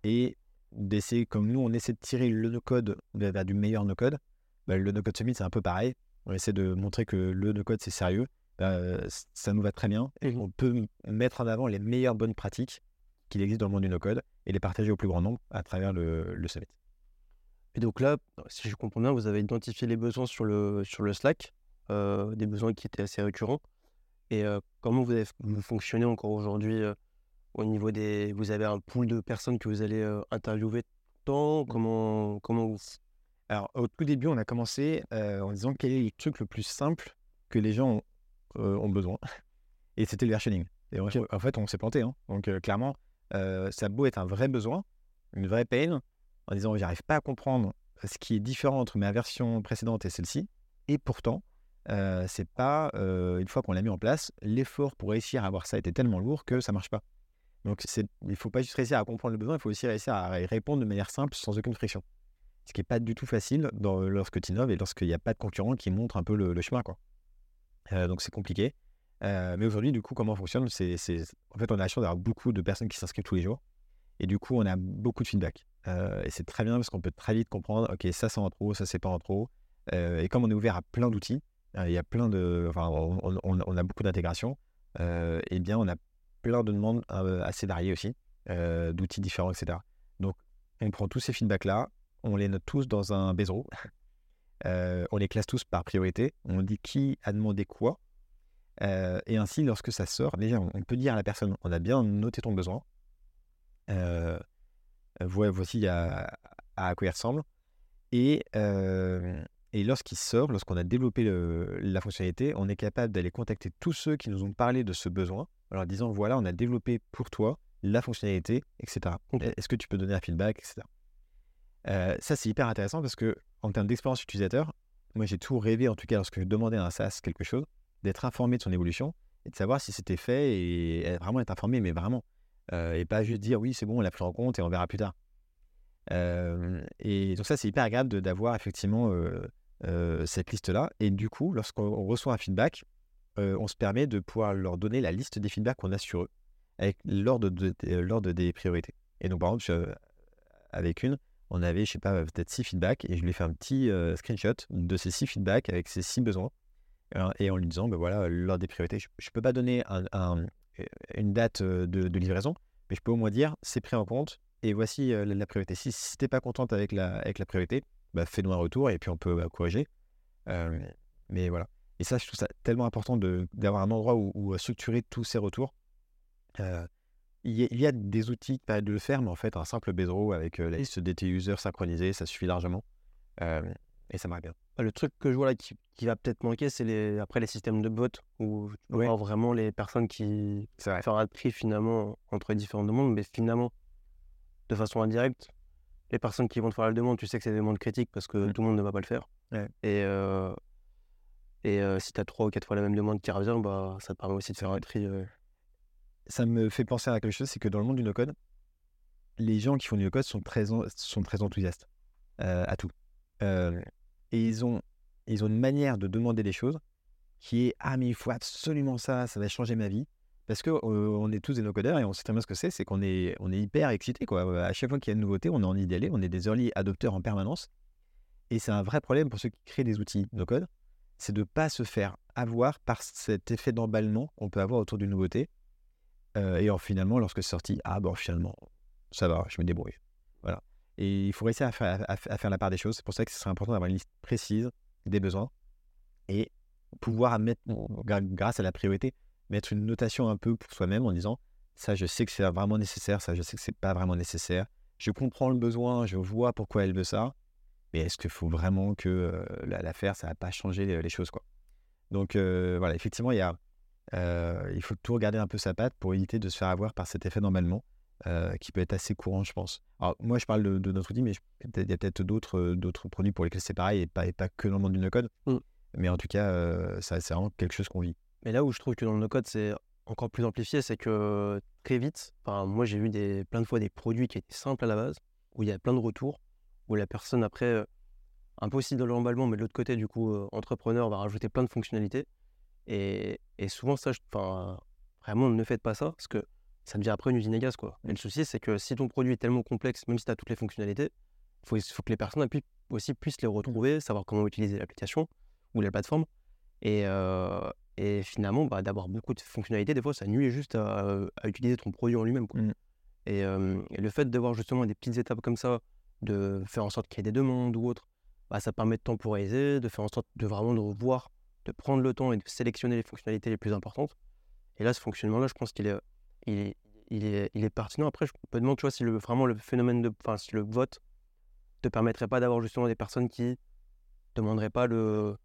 et d'essayer, comme nous, on essaie de tirer le no-code vers du meilleur no-code. bah, le no-code summit, c'est un peu pareil. On essaie de montrer que le no-code, c'est sérieux. Bah, ça nous va très bien. Et Mhm. on peut mettre en avant les meilleures bonnes pratiques qu'il existe dans le monde du no-code et les partager au plus grand nombre à travers le, le summit. Et donc là, si je comprends bien, vous avez identifié les besoins sur le, sur le Slack, euh, des besoins qui étaient assez récurrents. Et euh, comment vous, avez, vous fonctionnez encore aujourd'hui au niveau des... Vous avez un pool de personnes que vous allez euh, interviewer tout le temps Comment, comment vous... Alors, au tout début, on a commencé euh, en disant quel est le truc le plus simple que les gens ont, euh, ont besoin. Et c'était le versioning. Et en, fait, on s'est planté. hein. Donc, clairement, ça a beau être un vrai besoin, une vraie pain, en disant j'arrive pas à comprendre ce qui est différent entre ma version précédente et celle-ci. Et pourtant, euh, c'est pas, euh, une fois qu'on l'a mis en place, l'effort pour réussir à avoir ça était tellement lourd que ça marche pas. Donc, il faut pas juste réussir à comprendre le besoin, il faut aussi réussir à répondre de manière simple, sans aucune friction ce qui n'est pas du tout facile dans, lorsque tu innoves et lorsqu'il n'y a pas de concurrent qui montre un peu le, le chemin. Quoi. Euh, donc c'est compliqué. Euh, mais aujourd'hui, du coup, comment on fonctionne c'est, En fait, on a la chance d'avoir beaucoup de personnes qui s'inscrivent tous les jours. Et du coup, on a beaucoup de feedback. Euh, et c'est très bien parce qu'on peut très vite comprendre, OK, ça c'est en trop, ça c'est pas en trop. Euh, et comme on est ouvert à plein d'outils, il y a plein de. Enfin, on, a beaucoup d'intégration. et bien, on a plein de demandes assez variées aussi, d'outils différents, etc. Donc, on prend tous ces feedbacks-là, on les note tous dans un Bezro. on les classe tous par priorité. On dit qui a demandé quoi euh, et ainsi, lorsque ça sort, on peut dire à la personne, on a bien noté ton besoin. Euh, voici à, quoi il ressemble. Euh, et lorsqu'il sort, lorsqu'on a développé la fonctionnalité, on est capable d'aller contacter tous ceux qui nous ont parlé de ce besoin, en leur disant, voilà, on a développé pour toi la fonctionnalité, etc. Est-ce que tu peux donner un feedback, etc. ça, c'est hyper intéressant parce que en termes d'expérience utilisateur, moi, j'ai tout rêvé, en tout cas, lorsque je demandais à un SaaS quelque chose, d'être informé de son évolution et de savoir si c'était fait et vraiment être informé, mais vraiment. Euh, et pas juste dire oui, c'est bon, on l'a pris en compte et on verra plus tard. Euh, et donc, ça, c'est hyper agréable d'avoir effectivement euh, cette liste-là. Et du coup, lorsqu'on reçoit un feedback, on se permet de pouvoir leur donner la liste des feedbacks qu'on a sur eux avec l'ordre de, des priorités. Et donc, par exemple, avec une, on avait, je sais pas, peut-être six feedbacks et je lui ai fait un petit screenshot de ces six feedbacks avec ces six besoins et en lui disant, ben voilà, l'ordre des priorités, je ne peux pas donner une date de, livraison, mais je peux au moins dire, c'est pris en compte, et voici la, priorité. Si, si tu n'es pas contente avec la, avec la priorité, bah, fais-nous un retour, et puis on peut bah, corriger. mais voilà. Et ça, je trouve ça tellement important d'avoir un endroit où, structurer tous ces retours. il, y a, des outils qui permettent de le faire, mais en fait, un simple Bedrow avec la liste des users synchronisée, ça suffit largement. et ça marche bien. Bah, le truc que je vois là qui, va peut-être manquer, c'est les, après les systèmes de bots où tu peux voir vraiment les personnes qui faire un tri finalement entre les différentes demandes, mais finalement, de façon indirecte, les personnes qui vont te faire la demande, tu sais que c'est des demandes critiques parce que mmh. tout le monde ne va pas le faire. Et, euh, et euh, si tu as trois ou quatre fois la même demande qui revient, bah, ça te permet aussi de faire un tri. Euh. Ça me fait penser à quelque chose, c'est que dans le monde du no-code, les gens qui font du no-code sont très, sont très enthousiastes à tout et ils ont, ils ont une manière de demander des choses qui est Ah, mais il faut absolument ça, ça va changer ma vie. Parce qu'on on est tous des no-codeurs et on sait très bien ce que c'est, c'est qu'on est, on est hyper excité. Quoi. À chaque fois qu'il y a une nouveauté, on est en idéalé, on est des early adopteurs en permanence. Et c'est un vrai problème pour ceux qui créent des outils no-code, c'est de ne pas se faire avoir par cet effet d'emballement qu'on peut avoir autour d'une nouveauté. Euh, et finalement, lorsque c'est sorti, ah bon, finalement, ça va, je me débrouille. Voilà. Et il faut réussir à faire, à, faire la part des choses. C'est pour ça que ce serait important d'avoir une liste précise des besoins et pouvoir mettre, grâce à la priorité, mettre une notation un peu pour soi-même en disant ça, je sais que c'est vraiment nécessaire, ça, je sais que c'est pas vraiment nécessaire. Je comprends le besoin, je vois pourquoi elle veut ça, mais est-ce qu'il faut vraiment que euh, la, faire Ça va pas changer les, choses, quoi? Donc euh, voilà, effectivement, il y a, euh, il faut tout regarder un peu sa patte pour éviter de se faire avoir par cet effet. Euh, qui peut être assez courant, je pense. Alors, moi, je parle de, notre outil, mais il y a peut-être d'autres, d'autres produits pour lesquels c'est pareil et pas, et pas que dans le monde du no-code. Mmh. Mais en tout cas, ça, c'est vraiment quelque chose qu'on vit. Mais là où je trouve que dans le no-code, c'est encore plus amplifié, c'est que très vite, moi, j'ai vu des, plein de fois des produits qui étaient simples à la base, où il y a plein de retours, où la personne, après, un peu aussi dans l'emballement, mais de l'autre côté, du coup, entrepreneur va rajouter plein de fonctionnalités. Et, et souvent, ça, vraiment, ne faites pas ça, parce que ça devient après une usine à gaz. Quoi. Et le souci, c'est que si ton produit est tellement complexe, même si tu as toutes les fonctionnalités, il faut, que les personnes aussi puissent les mmh. retrouver, savoir comment utiliser l'application ou la plateforme. Et, euh, et finalement, bah, d'avoir beaucoup de fonctionnalités, des fois, ça nuit juste à, utiliser ton produit en lui-même. Mmh. Et, le fait d'avoir justement des petites étapes comme ça, de faire en sorte qu'il y ait des demandes ou autre, bah, ça permet de temporiser, de faire en sorte de vraiment de revoir, de prendre le temps et de sélectionner les fonctionnalités les plus importantes. Et là, ce fonctionnement-là, je pense qu'il est il est, il est, il est pertinent. Après, je me demande, tu vois, si le, vraiment le phénomène de. Enfin, si le vote te permettrait pas d'avoir justement des personnes qui demanderaient pas le.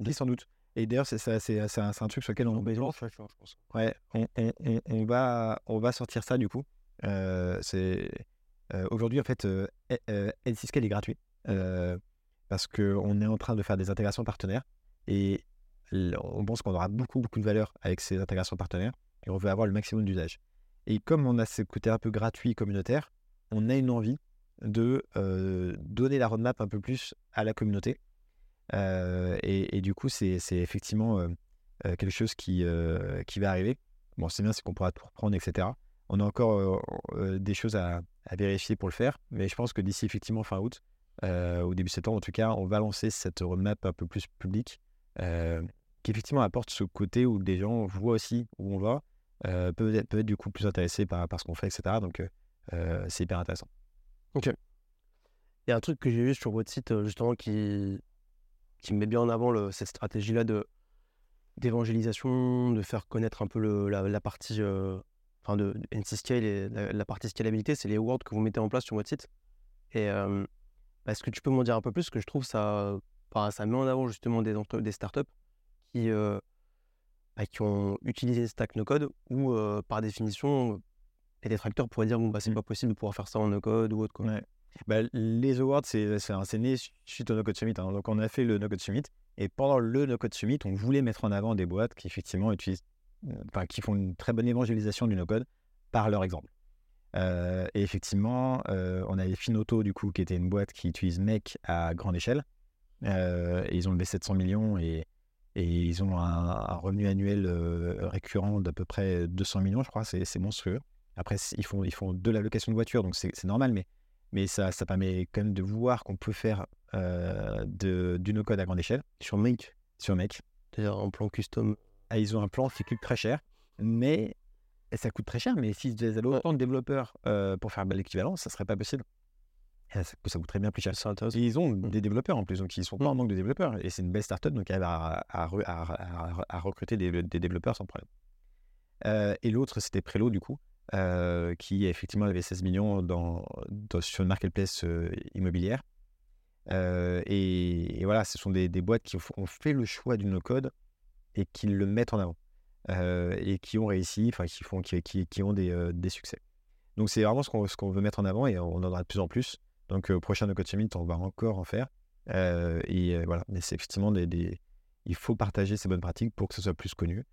Oui, sans doute. Et d'ailleurs, c'est, c'est, un, un, truc sur lequel on, on, ouais, on, on, on, va, on va sortir ça du coup. Euh, c'est, aujourd'hui, en fait, euh, N6Scale est gratuit parce qu'on est en train de faire des intégrations partenaires et on pense qu'on aura beaucoup, beaucoup de valeur avec ces intégrations partenaires et on veut avoir le maximum d'usage. Et comme on a ce côté un peu gratuit communautaire, on a une envie de euh, donner la roadmap un peu plus à la communauté. Euh, et, du coup, c'est effectivement quelque chose qui, qui va arriver. Bon, c'est bien, c'est qu'on pourra tout reprendre, etc. On a encore des choses à, vérifier pour le faire, mais je pense que d'ici effectivement fin août, au début septembre en tout cas, on va lancer cette roadmap un peu plus publique, qui effectivement apporte ce côté où des gens voient aussi où on va, peuvent, être, du coup plus intéressés par, ce qu'on fait, etc. Donc c'est hyper intéressant. Ok. Il y a un truc que j'ai vu sur votre site justement qui, qui met bien en avant cette stratégie-là de d'évangélisation, de faire connaître un peu la, partie enfin de NC Scale et la, partie scalabilité, c'est les awards que vous mettez en place sur votre site. Et est-ce que tu peux m'en dire un peu plus? Parce que je trouve ça, ça met en avant justement des, des startups qui, bah, qui ont utilisé Stack No Code ou par définition, les détracteurs pourraient dire bon, bah, c'est mmh. pas possible de pouvoir faire ça en no code ou autre. Quoi. Bah, les awards, c'est né suite au No Code Summit. Hein. Donc, on a fait le No Code Summit. Et pendant le No Code Summit, on voulait mettre en avant des boîtes qui, effectivement, utilisent, enfin, qui font une très bonne évangélisation du no code par leur exemple. Euh, et effectivement, euh, on avait Finoto, du coup, qui était une boîte qui utilise Make à grande échelle. Euh, et ils ont levé 700 millions et, et ils ont un, revenu annuel récurrent d'à peu près 200 millions, je crois. C'est monstrueux. Après, ils font, ils font de la location de voitures, donc c'est normal, mais mais ça, ça permet quand même de voir qu'on peut faire euh, de, du no-code à grande échelle. Sur Make Sur Make. C'est-à-dire en plan custom. Ah, ils ont un plan qui coûte très cher, mais ça coûte très cher, mais s'ils avaient autant de développeurs euh, pour faire l'équivalent, ça serait pas possible. Ça, ça coûterait bien plus cher. Et ils ont mmh. des développeurs en plus, donc ils sont pas en mmh. manque de développeurs. Et c'est une belle startup, donc ils arrivent à, à, recruter des, développeurs sans problème. Euh, et l'autre, c'était Prelo, du coup, euh, qui effectivement avait 16 millions dans, sur une marketplace euh, immobilière. Et, voilà, ce sont des, boîtes qui ont fait le choix du no-code et qui le mettent en avant. et qui ont réussi, enfin qui, font, qui, qui, ont des, des, succès. Donc c'est vraiment ce qu'on qu'on veut mettre en avant et on en aura de plus en plus. Donc au prochain No Code Summit, on va encore en faire. et voilà, mais c'est effectivement des, des, il faut partager ces bonnes pratiques pour que ce soit plus connu.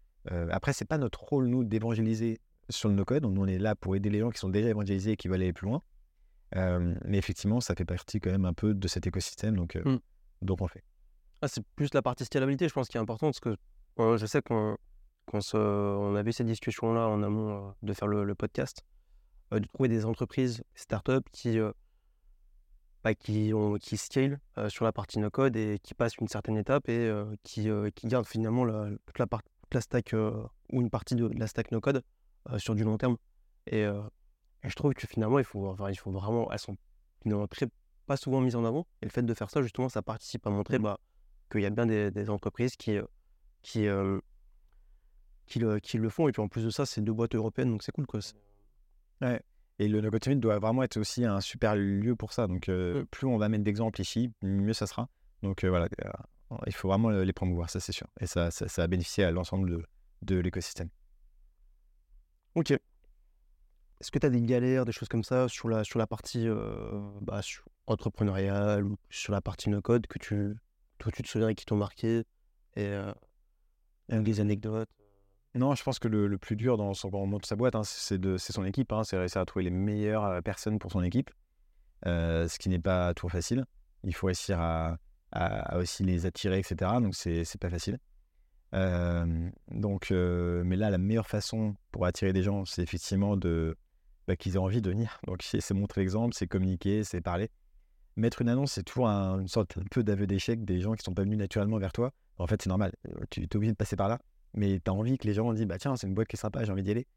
après, c'est pas notre rôle nous d'évangéliser sur le no-code. On est là pour aider les gens qui sont déjà évangélisés et qui veulent aller plus loin. mais effectivement, ça fait partie quand même un peu de cet écosystème, donc, mmh. donc on fait. Ah, c'est plus la partie scalabilité, je pense, qui est importante, parce que je sais qu'on on a vu cette discussion-là en amont de faire le, podcast, de trouver des entreprises, startups qui, bah, qui, ont, qui scale sur la partie no-code et qui passent une certaine étape et qui, qui gardent finalement la, toute la, part, la stack ou une partie de la stack no-code euh, sur du long terme. Et, euh, je trouve que finalement, il faut, enfin, il faut vraiment, elles sont très, pas souvent mises en avant. Et le fait de faire ça, justement, ça participe à montrer mmh. bah, qu'il y a bien des, entreprises qui, euh, qui, qui, le, qui le font. Et puis en plus de ça, c'est deux boîtes européennes, donc c'est cool. Quoi. Ouais. Et le No doit vraiment être aussi un super lieu pour ça. Donc, mmh. plus on va mettre d'exemples ici, mieux ça sera. Donc, voilà, il faut vraiment les promouvoir, ça c'est sûr. Et ça, ça, ça, va bénéficier à l'ensemble de, de l'écosystème. Ok. Est-ce que tu as des galères, des choses comme ça sur la, sur la partie euh, bah, entrepreneuriale ou sur la partie no-code que tu, toi, tu te souviens et qui t'ont marqué et, euh, des anecdotes Non, je pense que le, plus dur dans son de sa boîte, hein, c'est son équipe. Hein, c'est réussir à trouver les meilleures euh, personnes pour son équipe, ce qui n'est pas toujours facile. Il faut réussir à, aussi les attirer, etc. Donc, c'est pas facile donc, mais là, la meilleure façon pour attirer des gens, c'est effectivement de bah, qu'ils aient envie de venir. Donc, c'est montrer l'exemple, c'est communiquer, c'est parler. Mettre une annonce, c'est toujours une sorte un peu d'aveu d'échec des gens qui sont pas venus naturellement vers toi. En fait, c'est normal. Tu es obligé de passer par là. Mais tu as envie que les gens disent bah tiens, c'est une boîte qui est sympa, j'ai envie d'y aller.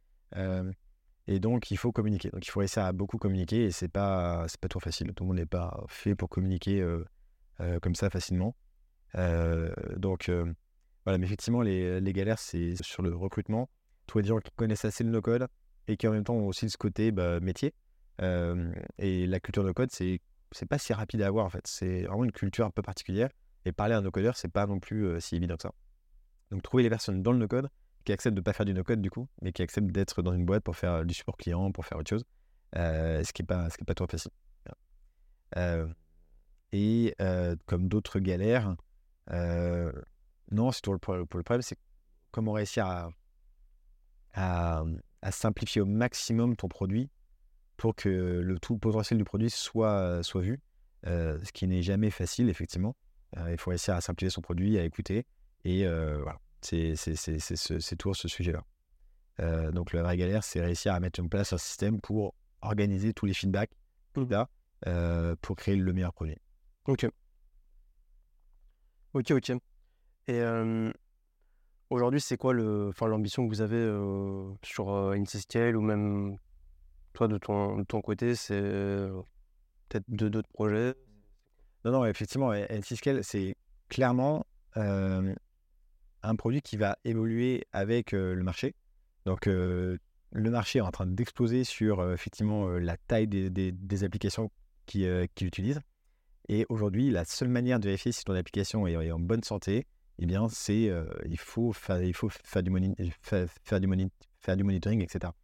et donc, il faut communiquer. Donc, il faut essayer à beaucoup communiquer et c'est pas pas trop facile. Tout le monde n'est pas fait pour communiquer comme ça facilement. donc voilà, mais effectivement, les, les galères, c'est sur le recrutement. Trouver des gens qui connaissent assez le no-code et qui en même temps ont aussi ce côté bah, métier. et la culture no-code, c'est c'est pas si rapide à avoir en fait. C'est vraiment une culture un peu particulière. Et parler à un no-codeur, c'est pas non plus si évident que ça. Donc trouver les personnes dans le no-code qui acceptent de pas faire du no-code du coup, mais qui acceptent d'être dans une boîte pour faire du support client, pour faire autre chose, ce qui n'est pas, ce qui est pas trop facile. et comme d'autres galères, non, c'est tout le, problème, c'est comment réussir à, simplifier au maximum ton produit pour que le tout potentiel du produit soit, soit vu, euh, ce qui n'est jamais facile, effectivement. Euh, il faut réussir à simplifier son produit, à écouter. Et euh, voilà. C'est c'est- c'est- c'est ce- toujours ce sujet-là. Euh, donc, la vraie galère, c'est réussir à mettre en place un système pour organiser tous les feedbacks Mhm. là, euh, pour créer le meilleur produit. Ok. Ok, ok. Et euh, aujourd'hui, c'est quoi l'ambition que vous avez euh, sur euh, Insyscale ou même toi de ton, côté, c'est euh, peut-être de d'autres projets? Non, non, effectivement, N6Scale, c'est clairement un produit qui va évoluer avec le marché. Donc, le marché est en train d'exploser sur effectivement la taille des, des- applications qui, qu'il utilise. Et aujourd'hui, la seule manière de vérifier si ton application est, en bonne santé, eh bien, c'est euh, il faut il faut faire du, moni- faire, du, faire du monitoring, etc.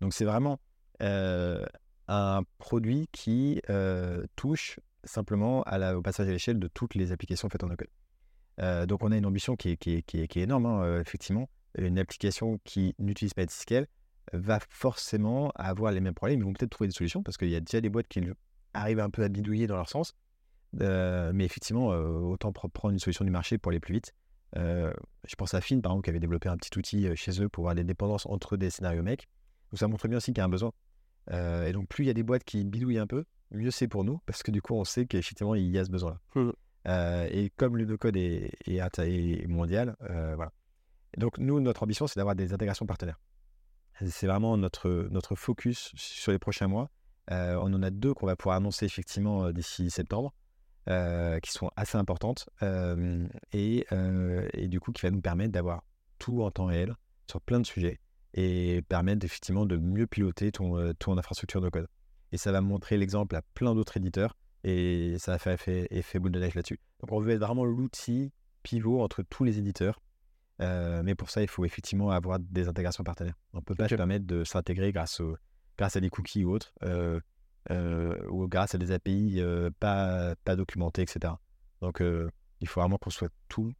Donc, c'est vraiment un produit qui euh, touche simplement au passage à l'échelle de toutes les applications faites en no-code. Euh, donc, on a une ambition qui est, énorme, hein, euh, effectivement. Une application qui n'utilise pas Etsyscale va forcément avoir les mêmes problèmes. Ils vont peut-être trouver des solutions parce qu'il y a déjà des boîtes qui arrivent un peu à bidouiller dans leur sens. Euh, mais effectivement, euh, autant pr- prendre une solution du marché pour aller plus vite. Euh, je pense à Finn, par exemple, qui avait développé un petit outil euh, chez eux pour voir les dépendances entre des scénarios mecs. Donc, ça montre bien aussi qu'il y a un besoin. Euh, et donc, plus il y a des boîtes qui bidouillent un peu, mieux c'est pour nous, parce que du coup, on sait qu'effectivement, il y a ce besoin-là. Mhm. Euh, et comme le no-code est, est, est mondial, euh, voilà. Donc, nous, notre ambition, c'est d'avoir des intégrations partenaires. C'est vraiment notre, notre focus sur les prochains mois. Euh, on en a deux qu'on va pouvoir annoncer effectivement d'ici septembre, qui sont assez importantes, et, et du coup, qui va nous permettre d'avoir tout en temps réel sur plein de sujets et permettre effectivement de mieux piloter ton, ton infrastructure de code. Et ça va montrer l'exemple à plein d'autres éditeurs et ça va faire effet, effet boule de neige là-dessus. Donc on veut être vraiment l'outil pivot entre tous les éditeurs. Euh, mais pour ça, il faut effectivement avoir des intégrations partenaires. On ne peut pas Ok. se permettre de s'intégrer grâce, au- grâce à des cookies ou autres, euh, euh, ou grâce à des API pas, pas documentées, etc. Donc il faut vraiment qu'on soit tout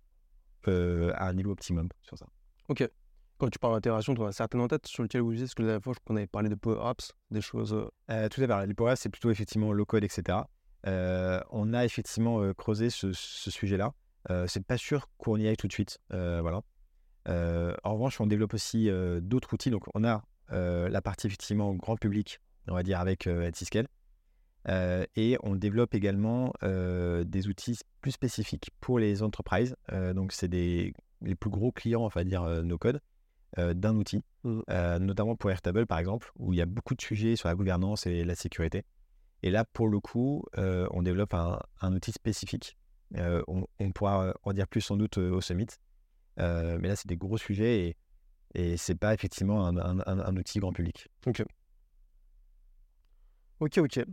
à un niveau optimum sur ça. Quand tu parles d'intégration, tu as certaines en tête sur lesquelles vous disiez, parce que la dernière fois, qu'on avait parlé de Power Apps, des choses. euh, Euh, tout à fait. Les Power Apps, c'est plutôt effectivement low code, etc. Euh, on a effectivement creusé ce, sujet-là. C'est pas sûr qu'on y aille tout de suite. Voilà. En revanche, on développe aussi d'autres outils. Donc, on a la partie effectivement grand public, on va dire avec Etsyscale. Euh, et on développe également des outils plus spécifiques pour les entreprises. Donc, c'est les plus gros clients, on va dire, euh, no code, euh, d'un outil, Mhm. Euh, notamment pour Airtable, par exemple, où il y a beaucoup de sujets sur la gouvernance et la sécurité. Et là, pour le coup, euh, on développe un, un outil spécifique. On, on pourra en dire plus sans doute au summit. Mais là, c'est des gros sujets et, et c'est pas effectivement un, un- un- un outil grand public. Ok, ok.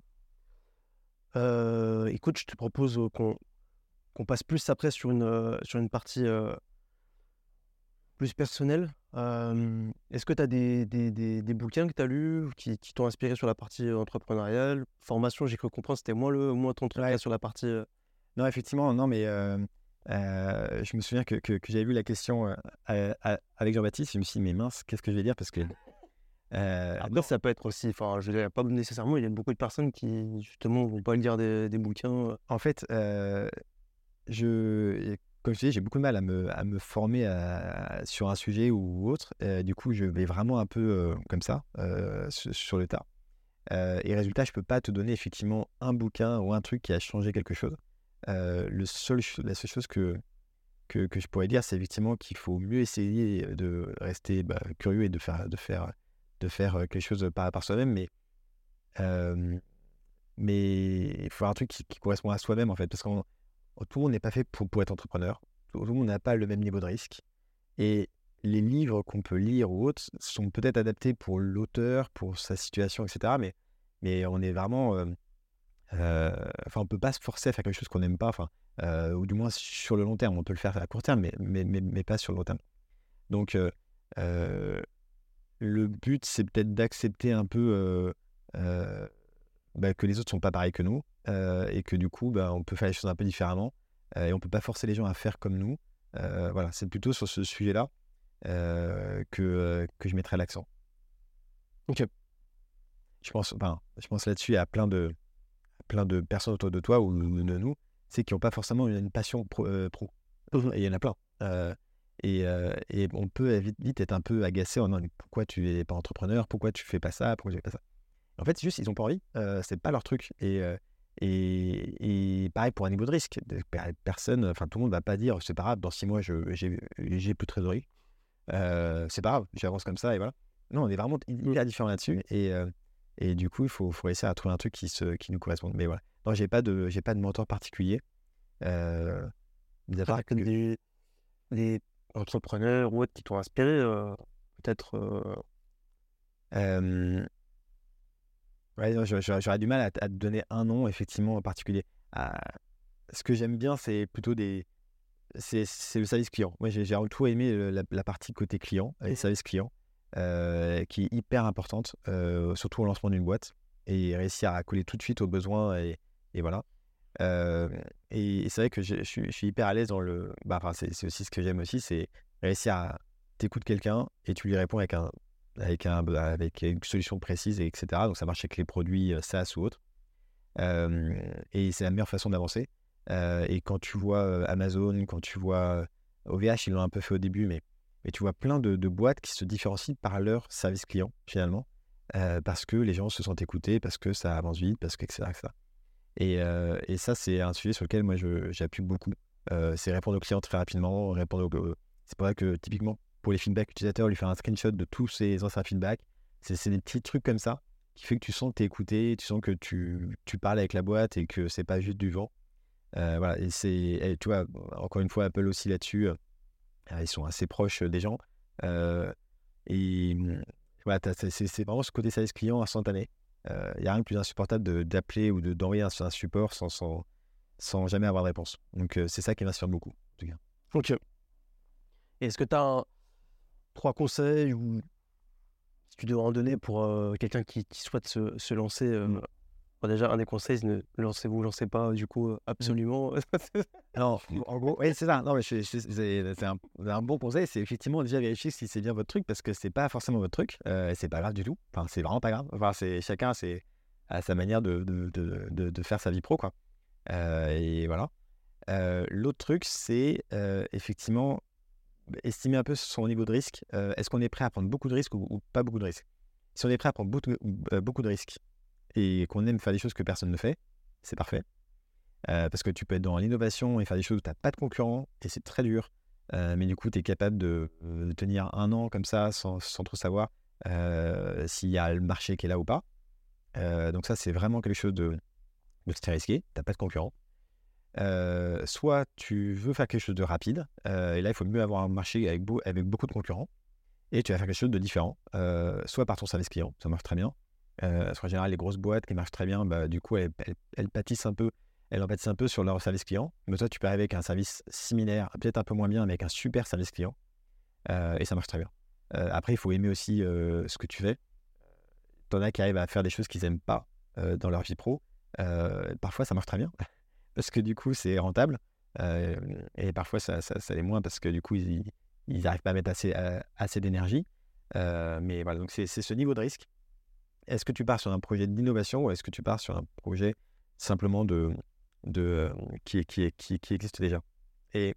Euh, écoute, je te propose qu'on passe plus après sur une, sur une partie plus personnelle. Euh, Est-ce que tu as des, des, des, des bouquins que tu as lus qui, qui t'ont inspiré sur la partie entrepreneuriale? Formation, j'ai cru comprendre, c'était moins, le, moins ton truc Ouais. là, sur la partie. Non, effectivement, non, mais euh, euh, je me souviens que, que- que j'avais vu la question à- à- avec Jean-Baptiste. Je me suis dit, mais mince, qu'est-ce que je vais dire? Parce que. Après, ça peut être aussi, enfin, je dirais pas nécessairement, il y a beaucoup de personnes qui, justement, vont pas lire des, des bouquins. En fait, je, comme je disais, j'ai beaucoup de mal à me, former sur un sujet ou autre. Euh, du coup, je vais vraiment un peu euh, comme ça, euh, sur, le tas. Et résultat, je peux pas te donner effectivement un bouquin ou un truc qui a changé quelque chose. La seule chose que, que, je pourrais dire, c'est effectivement qu'il faut mieux essayer de rester bah, curieux et de faire, de faire, de faire quelque chose par, soi-même. Mais mais il faut avoir un truc qui, qui correspond à soi-même en fait, parce qu'on tout le monde n'est pas fait pour, être entrepreneur, tout, le monde n'a pas le même niveau de risque, et les livres qu'on peut lire ou autres sont peut-être adaptés pour l'auteur, pour sa situation, etc. Mais, on est vraiment, euh, euh, enfin on peut pas se forcer à faire quelque chose qu'on n'aime pas, enfin, euh, ou du moins sur le long terme, on peut le faire à court terme, mais, mais, pas sur le long terme. Donc le but c'est peut-être d'accepter un peu bah, que les autres sont pas pareils que nous euh, et que du coup bah, on peut faire les choses un peu différemment euh, et on peut pas forcer les gens à faire comme nous. Euh, voilà, c'est plutôt sur ce sujet-là que, que je mettrai l'accent. Ok. Je pense, enfin, je pense là-dessus à plein de, à plein de personnes autour de toi ou de nous, c'est qui n'ont pas forcément une, une passion pro. euh, pro. Mhm. Et il y en a plein. Euh, Et, et on peut vite, vite, être un peu agacé en disant pourquoi tu n'es pas entrepreneur, pourquoi tu fais pas ça, pourquoi tu fais pas ça? En fait, c'est juste, ils n'ont pas envie, c'est pas leur truc. Et, et, et, pareil pour un niveau de risque. Personne, enfin tout le monde va pas dire c'est pas grave, dans six mois, j'ai plus de trésorerie. c'est pas grave, j'avance comme ça et voilà. Non, on est vraiment hyper différent là-dessus. Et, et du coup, il faut, faut essayer à trouver un truc qui, se, qui nous correspond. Mais voilà. Non, j'ai pas de, j'ai pas de mentor particulier. Euh, à que des, des, entrepreneurs ou autres qui t'ont inspiré, euh, peut-être. Euh... Ouais, j'aurais du mal à, te donner un nom effectivement en particulier. Ah, ce que j'aime bien, c'est plutôt des. C'est le service client. Moi, j'ai tout aimé la, partie côté client, les mmh services clients, euh, qui est hyper importante, euh, surtout au lancement d'une boîte, et réussir à coller tout de suite aux besoins, et, et voilà. Euh, et, c'est vrai que je, suis hyper à l'aise dans le. Bah, c'est aussi ce que j'aime aussi, c'est réussir à t'écouter quelqu'un et tu lui réponds avec, un, avec, un, avec une solution précise, et etc. Donc ça marche avec les produits SaaS ou autres. et c'est la meilleure façon d'avancer. et quand tu vois Amazon, quand tu vois OVH, ils l'ont un peu fait au début, mais, tu vois plein de, boîtes qui se différencient par leur service client finalement, parce que les gens se sentent écoutés, parce que ça avance vite, parce que etc. Et, ça, c'est un sujet sur lequel moi j'appuie beaucoup. c'est répondre aux clients très rapidement, répondre C'est pour ça que typiquement, pour les feedbacks utilisateurs, lui faire un screenshot de tous ses anciens feedbacks. C'est des petits trucs comme ça qui fait que tu sens que tu es écouté, tu sens que tu, tu, parles avec la boîte et que c'est pas juste du vent. voilà, et c'est, tu vois, encore une fois, Apple aussi là-dessus, ils sont assez proches des gens. et voilà, c'est vraiment ce côté service client instantané. Il euh, n'y a rien de plus insupportable d'appeler ou d'envoyer un, un, support sans, sans, sans, jamais avoir de réponse. Donc, euh, c'est ça qui m'inspire beaucoup, en tout cas. Ok. Est-ce que tu as trois conseils ou si tu devrais en donner pour euh, quelqu'un qui, qui, souhaite se, se lancer mmh déjà, un des conseils, ne lancez-vous, lancez pas, du coup, mmh. absolument. non, en gros, oui, c'est ça. Non, mais c'est un, un, bon conseil, c'est effectivement déjà vérifier si c'est bien votre truc, parce que c'est pas forcément votre truc, euh, c'est pas grave du tout. Enfin, c'est vraiment pas grave. Enfin, c'est chacun c'est à sa manière de, de, de, de, faire sa vie pro, quoi. Euh, et voilà. Euh, l'autre truc, c'est euh, effectivement estimer un peu son niveau de risque. Est-ce qu'on est prêt à prendre beaucoup de risques ou, pas beaucoup de risques? Si on est prêt à prendre beaucoup, beaucoup de risques, et qu'on aime faire des choses que personne ne fait, c'est parfait. Euh, parce que tu peux être dans l'innovation et faire des choses où tu n'as pas de concurrent et c'est très dur. Euh, mais du coup, tu es capable de, tenir un an comme ça sans, trop savoir euh, s'il y a le marché qui est là ou pas. donc, ça, c'est vraiment quelque chose de, de très risqué. Tu n'as pas de concurrent. Soit tu veux faire quelque chose de rapide, et là, il faut mieux avoir un marché avec, beaucoup de concurrents, et tu vas faire quelque chose de différent. soit par ton service client, ça marche très bien, qu'en général, les grosses boîtes qui marchent très bien, bah, du coup, elles, pâtissent un peu, elles en pâtissent un peu sur leur service client. Mais toi, tu peux arriver avec un service similaire, peut-être un peu moins bien, mais avec un super service client. Et ça marche très bien. Après, il faut aimer aussi ce que tu fais. T'en as qui arrivent à faire des choses qu'ils n'aiment pas dans leur vie pro. parfois, ça marche très bien. Parce que du coup, c'est rentable. et parfois, ça, ça, l'est moins parce que du coup, ils n'arrivent pas à mettre assez, assez d'énergie. mais voilà, donc c'est ce niveau de risque est-ce que tu pars sur un projet d'innovation ou est-ce que tu pars sur un projet simplement de, euh, qui, existe déjà? Et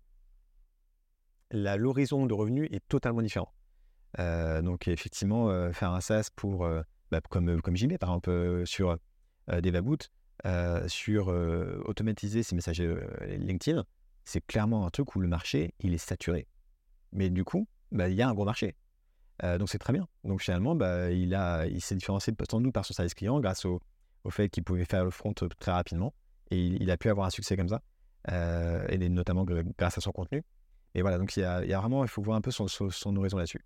l'horizon de revenus est totalement différent. Euh, donc effectivement, euh, faire un SaaS pour, bah, comme, comme JB par exemple, sur des Vaboot, sur automatiser ces messages LinkedIn, c'est clairement un truc où le marché, il est saturé. Mais du coup, bah, il y a un gros marché. Euh, donc c'est très bien. Donc finalement, bah, il, s'est différencié sans doute par son service client grâce au, au fait qu'il pouvait faire le front très rapidement. Et il, a pu avoir un succès comme ça, euh, et notamment grâce à son contenu. Et voilà, donc il y a, vraiment, il faut voir un peu son, son, horizon là-dessus.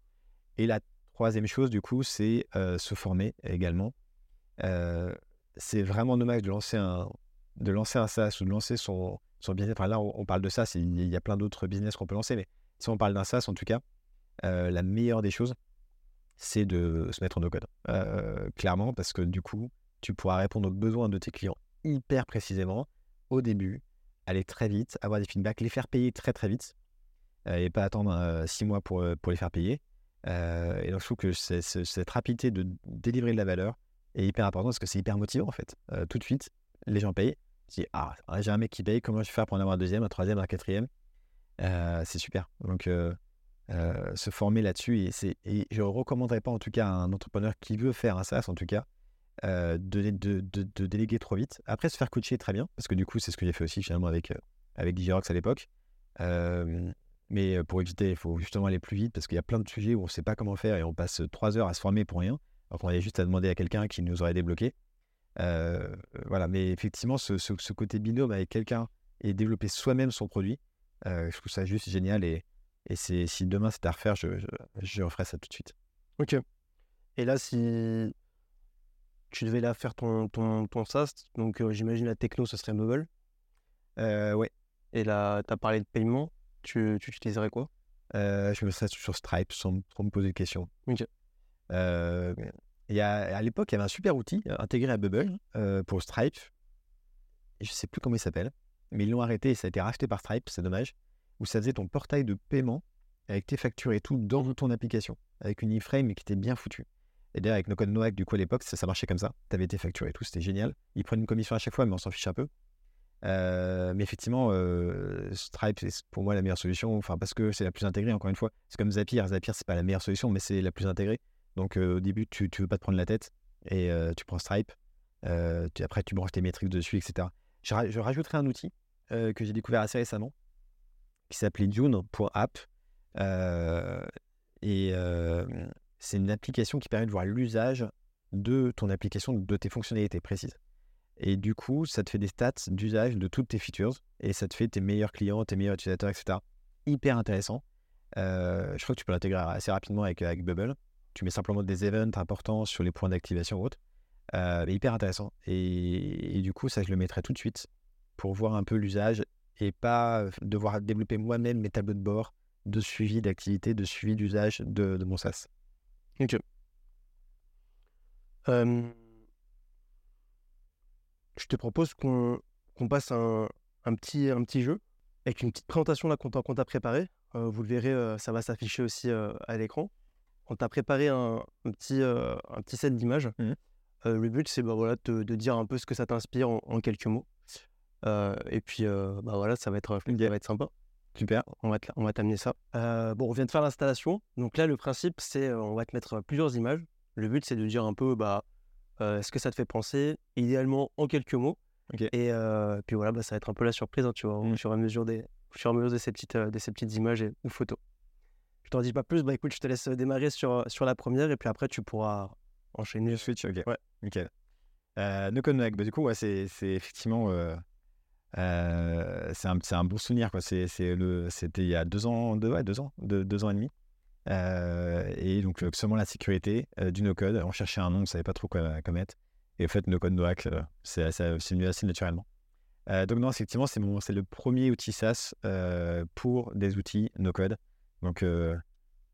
Et la troisième chose, du coup, c'est euh, se former également. C'est vraiment dommage de lancer un, de lancer un SaaS ou de lancer son, son business. Là, on, parle de ça, il y a plein d'autres business qu'on peut lancer, mais si on parle d'un SaaS, en tout cas, euh, la meilleure des choses, c'est de se mettre en no-code. Euh, clairement, parce que du coup, tu pourras répondre aux besoins de tes clients hyper précisément au début, aller très vite, avoir des feedbacks, les faire payer très très vite euh, et pas attendre six mois pour, pour les faire payer. et donc, je trouve que cette rapidité de délivrer de la valeur est hyper importante parce que c'est hyper motivant en fait. tout de suite, les gens payent. Tu dis, ah, j'ai un mec qui paye, comment je vais faire pour en avoir un deuxième, un troisième, un quatrième? C'est super. Donc, se former là-dessus. Et, je ne recommanderais pas, en tout cas, à un entrepreneur qui veut faire un SaaS, en tout cas, de, déléguer trop vite. Après, se faire coacher très bien, parce que du coup, c'est ce que j'ai fait aussi finalement avec, avec Digirox à l'époque. mais pour éviter, il faut justement aller plus vite, parce qu'il y a plein de sujets où on ne sait pas comment faire et on passe trois heures à se former pour rien. Alors qu'on avait juste à demander à quelqu'un qui nous aurait débloqué. voilà, mais effectivement, ce, ce, côté binôme avec quelqu'un et développer soi-même son produit, je trouve ça juste génial. Et, et c'est, si demain c'était à refaire, je, je, referais ça tout de suite. Ok. Et là, si tu devais là faire ton, ton, ton SaaS, donc j'imagine la techno, ce serait Mobile. Euh, ouais. Et là, tu as parlé de paiement, tu, tu utiliserais quoi? Je me serais sur Stripe sans trop me poser de questions. Ok. Euh, y a, à l'époque, il y avait un super outil intégré à Bubble pour Stripe. Et je sais plus comment il s'appelle, mais ils l'ont arrêté et ça a été racheté par Stripe, c'est dommage où ça faisait ton portail de paiement avec tes factures et tout dans ton application, avec une iframe qui était bien foutue. Et d'ailleurs, avec nos codes Noac, du coup, à l'époque, ça, marchait comme ça. Tu avais tes factures et tout, c'était génial. Ils prennent une commission à chaque fois, mais on s'en fiche un peu. Euh, mais effectivement, euh, Stripe, c'est pour moi la meilleure solution, enfin, parce que c'est la plus intégrée, encore une fois. C'est comme Zapier. Zapier, c'est pas la meilleure solution, mais c'est la plus intégrée. Donc, au début, tu, tu veux pas te prendre la tête et tu prends Stripe. après, tu branches tes métriques dessus, etc. Je, je rajouterai un outil que j'ai découvert assez récemment qui s'appelait Dune.app. Euh, et c'est une application qui permet de voir l'usage de ton application, de tes fonctionnalités précises. Et du coup, ça te fait des stats d'usage de toutes tes features et ça te fait tes meilleurs clients, tes meilleurs utilisateurs, etc. Hyper intéressant. Je crois que tu peux l'intégrer assez rapidement avec, avec Bubble. Tu mets simplement des events importants sur les points d'activation ou autre. hyper intéressant. Et, du coup, ça, je le mettrai tout de suite pour voir un peu l'usage et pas devoir développer moi-même mes tableaux de bord de suivi d'activité, de suivi d'usage de, mon SaaS. Ok. je te propose qu'on passe un, petit, un petit jeu avec une petite présentation qu'on t'a préparé. vous le verrez, ça va s'afficher aussi à l'écran. On t'a préparé un, un, petit, un petit set d'images. Mmh le but, c'est bah, voilà, de, de, dire un peu ce que ça t'inspire en, quelques mots. Euh, et puis, euh, bah voilà, ça va être, ça va être sympa. Super. On va, on va t'amener ça. Euh, bon, on vient de faire l'installation. Donc là, le principe, c'est on va te mettre plusieurs images. Le but, c'est de dire un peu bah, ce que ça te fait penser, idéalement en quelques mots. Et puis voilà, bah, ça va être un peu la surprise, hein, tu vois, au, fur et à mesure des, au mesure de ces petites, de ces petites images et, ou photos. T'en dis pas plus, bah écoute, je te laisse démarrer sur, sur la première et puis après, tu pourras enchaîner. Switch, ok. Ouais. Nickel. no Connect, bah, du coup, ouais, c'est effectivement euh, c'est un, un, bon souvenir. Quoi. C'est, le, c'était il y a deux ans, deux, ouais, deux ans, deux, deux ans et demi. Euh, et donc, seulement la sécurité euh, du no-code. On cherchait un nom, on ne savait pas trop quoi, quoi, mettre. Et en fait, no-code, no-hack, c'est, c'est, venu assez naturellement. donc, non, effectivement, c'est le premier outil SaaS pour des outils no-code. Donc,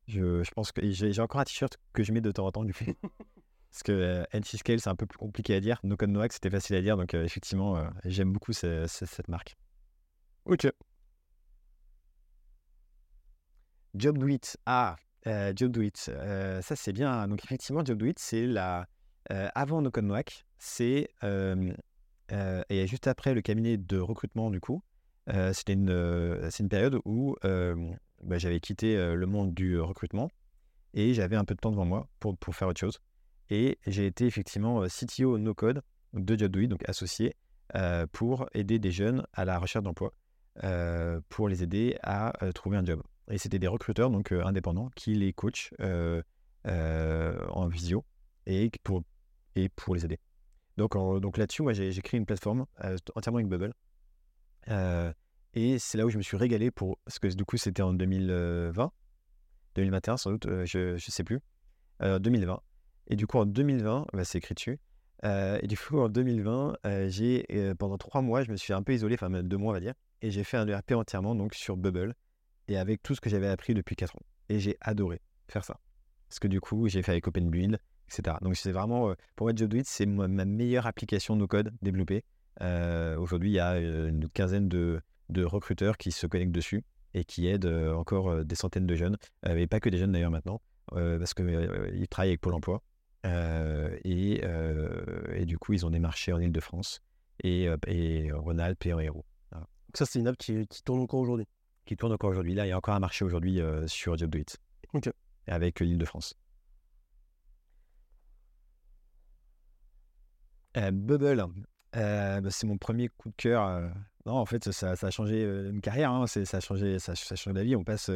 je, je, pense que j'ai, encore un t-shirt que je mets de temps en temps, du coup. Parce que euh, NC-Scale, c'est un peu plus compliqué à dire. No Code No c'était facile à dire. Donc, euh, effectivement, euh, j'aime beaucoup cette marque. Ok. Job Do It. Ah, Job Do It. ça, c'est bien. Donc, effectivement, Job Do It, c'est la. avant No Code No c'est. et juste après le cabinet de recrutement, du coup, c'était une, une période où bah, j'avais quitté le monde du recrutement et j'avais un peu de temps devant moi pour, pour faire autre chose. Et j'ai été effectivement CTO no code de Jobdoit, donc associé, pour aider des jeunes à la recherche d'emploi, pour les aider à trouver un job. Et c'était des recruteurs donc indépendants qui les coachent en visio et pour, et pour les aider. Donc, donc là-dessus, moi, j'ai créé une plateforme entièrement avec Bubble. Et c'est là où je me suis régalé pour. Parce que du coup, c'était en 2020, 2021 sans doute, je ne sais plus. 2020. Et du coup, en 2020, bah, c'est écrit dessus. Euh, et du coup, en 2020, euh, j'ai euh, pendant trois mois, je me suis un peu isolé, enfin deux mois, on va dire, et j'ai fait un ERP entièrement donc sur Bubble et avec tout ce que j'avais appris depuis quatre ans. Et j'ai adoré faire ça. Parce que du coup, j'ai fait avec OpenBuild, etc. Donc, c'est vraiment, pour moi, JobDoIt, c'est ma, meilleure application no-code développée. Aujourd'hui, il y a une quinzaine de, de, recruteurs qui se connectent dessus et qui aident encore des centaines de jeunes, et pas que des jeunes d'ailleurs maintenant, parce qu'ils travaillent avec Pôle emploi. Euh, et, euh, et, du coup, ils ont des marchés en Ile-de-France et, euh, et Rhône-Alpes et en Hérault. Ça, c'est une app qui, qui tourne encore aujourd'hui? qui tourne encore aujourd'hui. Là, il y a encore un marché aujourd'hui sur Job Do It. Ok. Avec l'île de France. Bubble, bah, c'est mon premier coup de cœur. Non, en fait, ça, a changé une carrière. Hein. ça a changé, ça, ça a changé la vie. On passe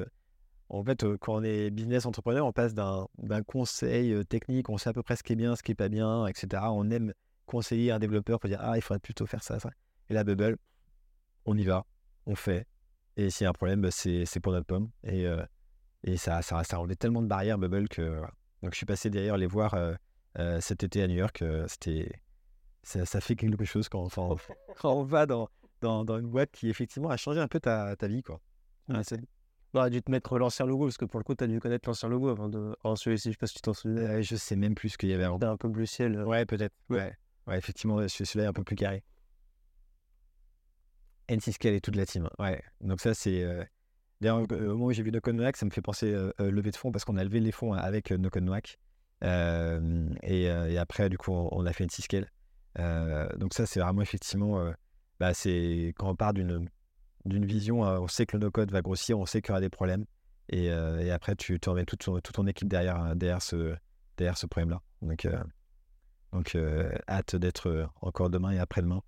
en fait, quand on est business entrepreneur, on passe d'un conseil technique, on sait à peu près ce qui est bien, ce qui n'est pas bien, etc. On aime conseiller un développeur pour dire Ah, il faudrait plutôt faire ça, ça. Et là, Bubble, on y va, on fait. Et s'il y a un problème, bah, c'est pour notre pomme. Et, ça, ça, ça a enlevé tellement de barrières, Bubble, que. Donc, je suis passé d'ailleurs les voir cet été à New York. C'était. Ça, fait quelque chose quand on va dans, dans, dans, une boîte qui, effectivement, a changé un peu ta, ta vie, quoi. Ouais, on aurait dû te mettre l'ancien logo, parce que pour le coup, tu as dû connaître l'ancien logo avant de. Alors, celui-ci, je sais pas si tu t'en souviens. Euh, je sais même plus ce qu'il y avait avant. un peu bleu ciel. Euh. Ouais, peut-être. Ouais. ouais. effectivement, celui-là est un peu plus carré. N6Scale et toute la team. Ouais. Donc, ça, c'est. Euh, d'ailleurs, au moment où j'ai vu Noconnoac, ça me fait penser lever de fonds parce qu'on a levé les fonds avec Noconnoac. Et, et, après, du coup, on, a fait N6Scale. donc, ça, c'est vraiment effectivement. Bah, c'est quand on part d'une vision, euh, on sait que le no-code va grossir, on sait qu'il y aura des problèmes. Et, euh, après, tu, tu remets toute, toute, ton équipe derrière, euh, derrière ce, derrière ce problème-là. Donc, donc hâte d'être encore demain et après-demain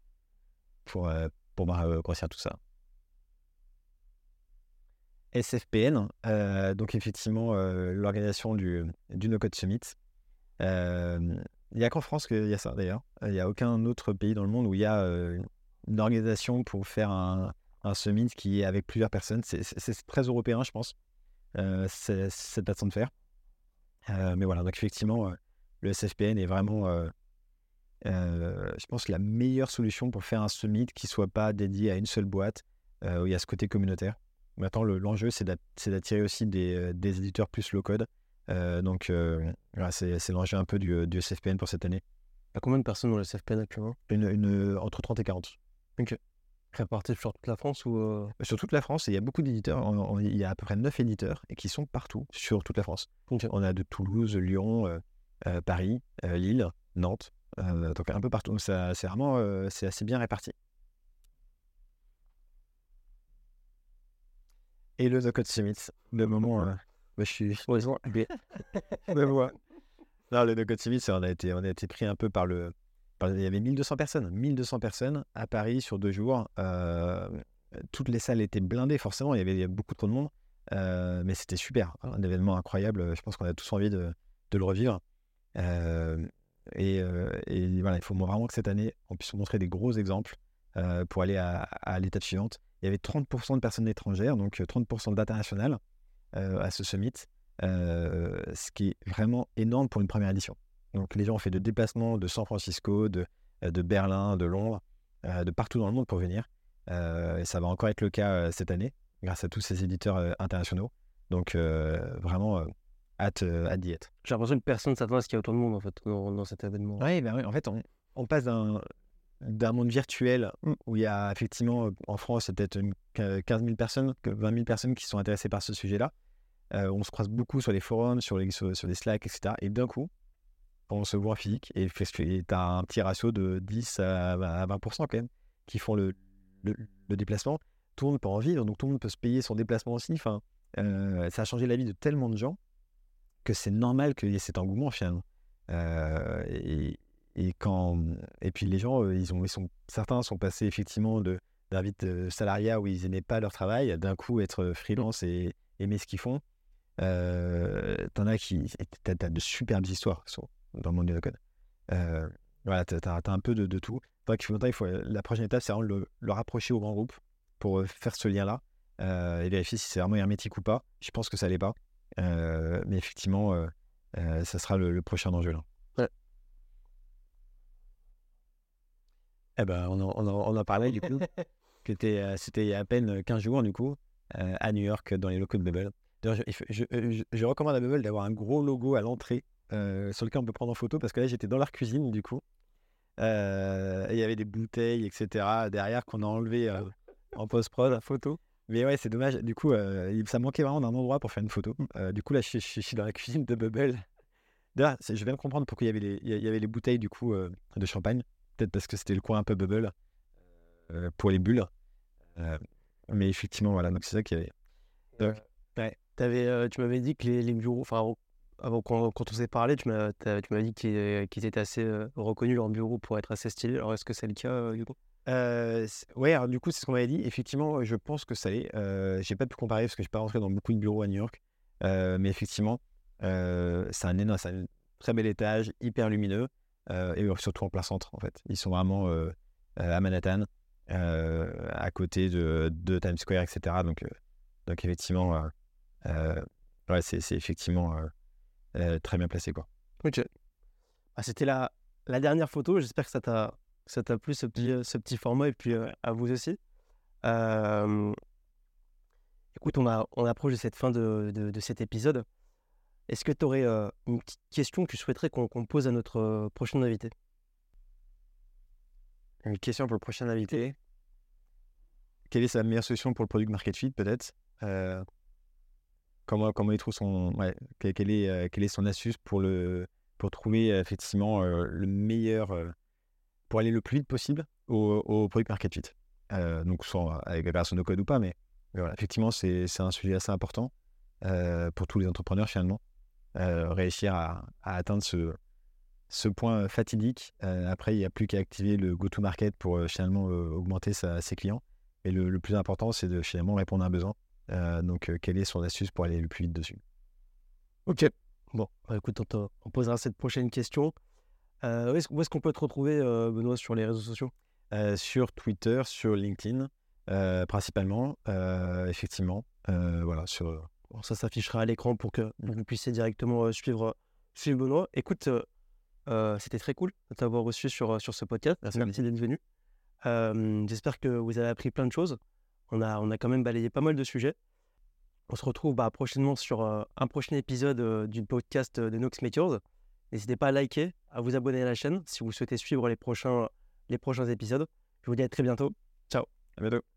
pour, pour grossir tout ça. SFPN, donc effectivement l'organisation du, du No Code Summit. Il n'y a qu'en France qu'il y a ça d'ailleurs. Il n'y a aucun autre pays dans le monde où il y a une organisation pour faire un, un summit qui est avec plusieurs personnes. C'est très européen, je pense, euh, cette façon de faire. Euh, mais voilà, donc effectivement, euh, le SFPN est vraiment, je pense, la meilleure solution pour faire un summit qui soit pas dédié à une seule boîte, où il y a ce côté communautaire. Maintenant, l'enjeu, c'est d'attirer aussi des, éditeurs plus low-code. donc, voilà, c'est l'enjeu un peu du, du, SFPN pour cette année. À combien de personnes dans le SFPN actuellement? Une, Entre 30 et 40. Ok. Répartis sur toute la France ou euh? Sur toute la France, il y a beaucoup d'éditeurs. Il y a à peu près 9 éditeurs et qui sont partout sur toute la France. On a de Toulouse, Lyon, euh, euh, Paris, Lille, Nantes, donc un peu partout. C'est vraiment c'est assez bien réparti. Et le The Code Summit, le moment. Bah, je suis. Ouais, non, le Code Summit, on a, été, on a été pris un peu par le il y avait 1200 personnes, 1200 personnes à Paris sur deux jours. Euh, toutes les salles étaient blindées, forcément, il y avait beaucoup trop de monde, euh, mais c'était super, un événement incroyable. Je pense qu'on a tous envie de, le revivre. Euh, et, voilà, il faut vraiment que cette année, on puisse montrer des gros exemples pour aller à, l'étape suivante. Il y avait 30% de personnes étrangères, donc 30% d'international à ce summit, ce qui est vraiment énorme pour une première édition. Donc les gens ont fait de déplacements de San Francisco, de, euh, de Berlin, de Londres, euh, de partout dans le monde pour venir. Euh, et ça va encore être le cas cette année, grâce à tous ces éditeurs internationaux. Donc vraiment, hâte, hâte d'y être. J'ai l'impression que personne ne s'attend à ce qu'il y a autant de monde en fait, dans, cet événement. Oui, ben oui, en fait, on, on passe d'un d'un monde virtuel où il y a effectivement en France peut-être 15 000 personnes, 20 000 personnes qui sont intéressées par ce sujet-là. on se croise beaucoup sur les forums, sur les, sur, sur les Slack, etc. Et d'un coup, on se voit physique et tu as un petit ratio de 10 à 20% quand même qui font le, le, déplacement. Tout le monde peut en vivre, donc tout le monde peut se payer son déplacement aussi. Enfin, euh, ça a changé la vie de tellement de gens que c'est normal qu'il y ait cet engouement finalement. Euh, et, quand, et puis les gens, euh, ils ont, ils sont, certains sont passés effectivement d'un vite salariat où ils n'aimaient pas leur travail, d'un coup être freelance et aimer ce qu'ils font. T'en as qui. T'as, as de superbes histoires dans le monde du no-code. Euh, voilà, tu as, un peu de, tout. Donc, il faut, la prochaine étape, c'est vraiment le, le, rapprocher au grand groupe pour euh, faire ce lien-là euh, et vérifier si c'est vraiment hermétique ou pas. Je pense que ça l'est pas. mais effectivement, ça sera le, prochain enjeu là. Ouais. Eh ben, on en, on en, parlait du coup. C'était il y a à peine 15 jours du coup, à New York, dans les locaux de Bubble. Je, je, je, recommande à Bubble d'avoir un gros logo à l'entrée euh, sur lequel on peut prendre en photo parce que là j'étais dans leur cuisine du coup. Euh, il y avait des bouteilles, etc. derrière qu'on a enlevé euh, en post-prod. La photo. Mais ouais, c'est dommage. Du coup, ça manquait vraiment d'un endroit pour faire une photo. du coup, là, je, suis dans la cuisine de Bubble. D'ailleurs, je viens de comprendre pourquoi il y avait les, il y avait les bouteilles du coup de champagne. Peut-être parce que c'était le coin un peu Bubble pour les bulles. mais effectivement, voilà, donc c'est ça qui est. Donc, Ouais. T'avais, euh, tu m'avais dit que les, les bureaux, enfin, avant, qu'on- quand, on s'est parlé, tu m'as, dit qu'ils étaient assez euh, reconnus, leurs bureaux, pour être assez stylés. Alors, est-ce que c'est le cas, euh, du coup Euh, c- ouais, du coup, c'est ce qu'on m'avait dit. Effectivement, je pense que ça l'est. Euh, j'ai pas pu comparer parce que je suis pas rentré dans beaucoup de bureaux à New York. Euh, mais effectivement, euh, c'est un énorme, un très bel étage, hyper lumineux euh, et surtout en plein centre, en fait. Ils sont vraiment euh, euh, à Manhattan, euh, à côté de, de Times Square, etc. Donc, euh, donc effectivement, euh, euh, ouais, c'est effectivement euh, très bien placé, quoi. Ok. Ah, C'était la, la dernière photo. J'espère que ça t'a, ça t'a plu, ce petit, euh, ce petit format, et puis euh, à vous aussi. Euh, écoute, on, a, on approche de cette fin de, de, de cet épisode. Est-ce que tu aurais une petite question que tu souhaiterais qu'on pose à notre prochain invité? Une question pour le prochain invité. Quelle est sa meilleure solution pour le product market fit, peut-être? Euh, comment, comment il trouve son. Quelle, est, euh, quelle est son astuce pour, le, pour trouver euh, effectivement euh, le meilleur. pour aller le plus vite possible au, au product market fit Donc, soit avec la version no code ou pas, mais, voilà, effectivement, c'est un sujet assez important pour tous les entrepreneurs finalement. Réussir à, atteindre ce, ce point fatidique. Après, il n'y a plus qu'à activer le go-to-market pour finalement augmenter ses clients. Et le, le plus important, c'est de finalement répondre à un besoin. Euh, donc, euh, quelle est son astuce pour aller le plus vite dessus? Ok. Bon, bah, écoute, on, posera cette prochaine question. Euh, où est-ce qu'on peut te retrouver, Benoît, sur les réseaux sociaux? Sur Twitter, sur LinkedIn, principalement, effectivement. Voilà, sur. Bon, ça s'affichera à l'écran pour que vous puissiez directement suivre, suivre Benoît. Écoute, euh, c'était très cool de t'avoir reçu sur, sur ce podcast. Merci. Merci d'être venu. Euh, J'espère que vous avez appris plein de choses. On a, quand même balayé pas mal de sujets. On se retrouve bah, prochainement sur euh, un prochain épisode euh, du podcast euh, de Nox Makers. N'hésitez pas à liker, à vous abonner à la chaîne si vous souhaitez suivre les prochains, les prochains épisodes. Je vous dis à très bientôt. À bientôt.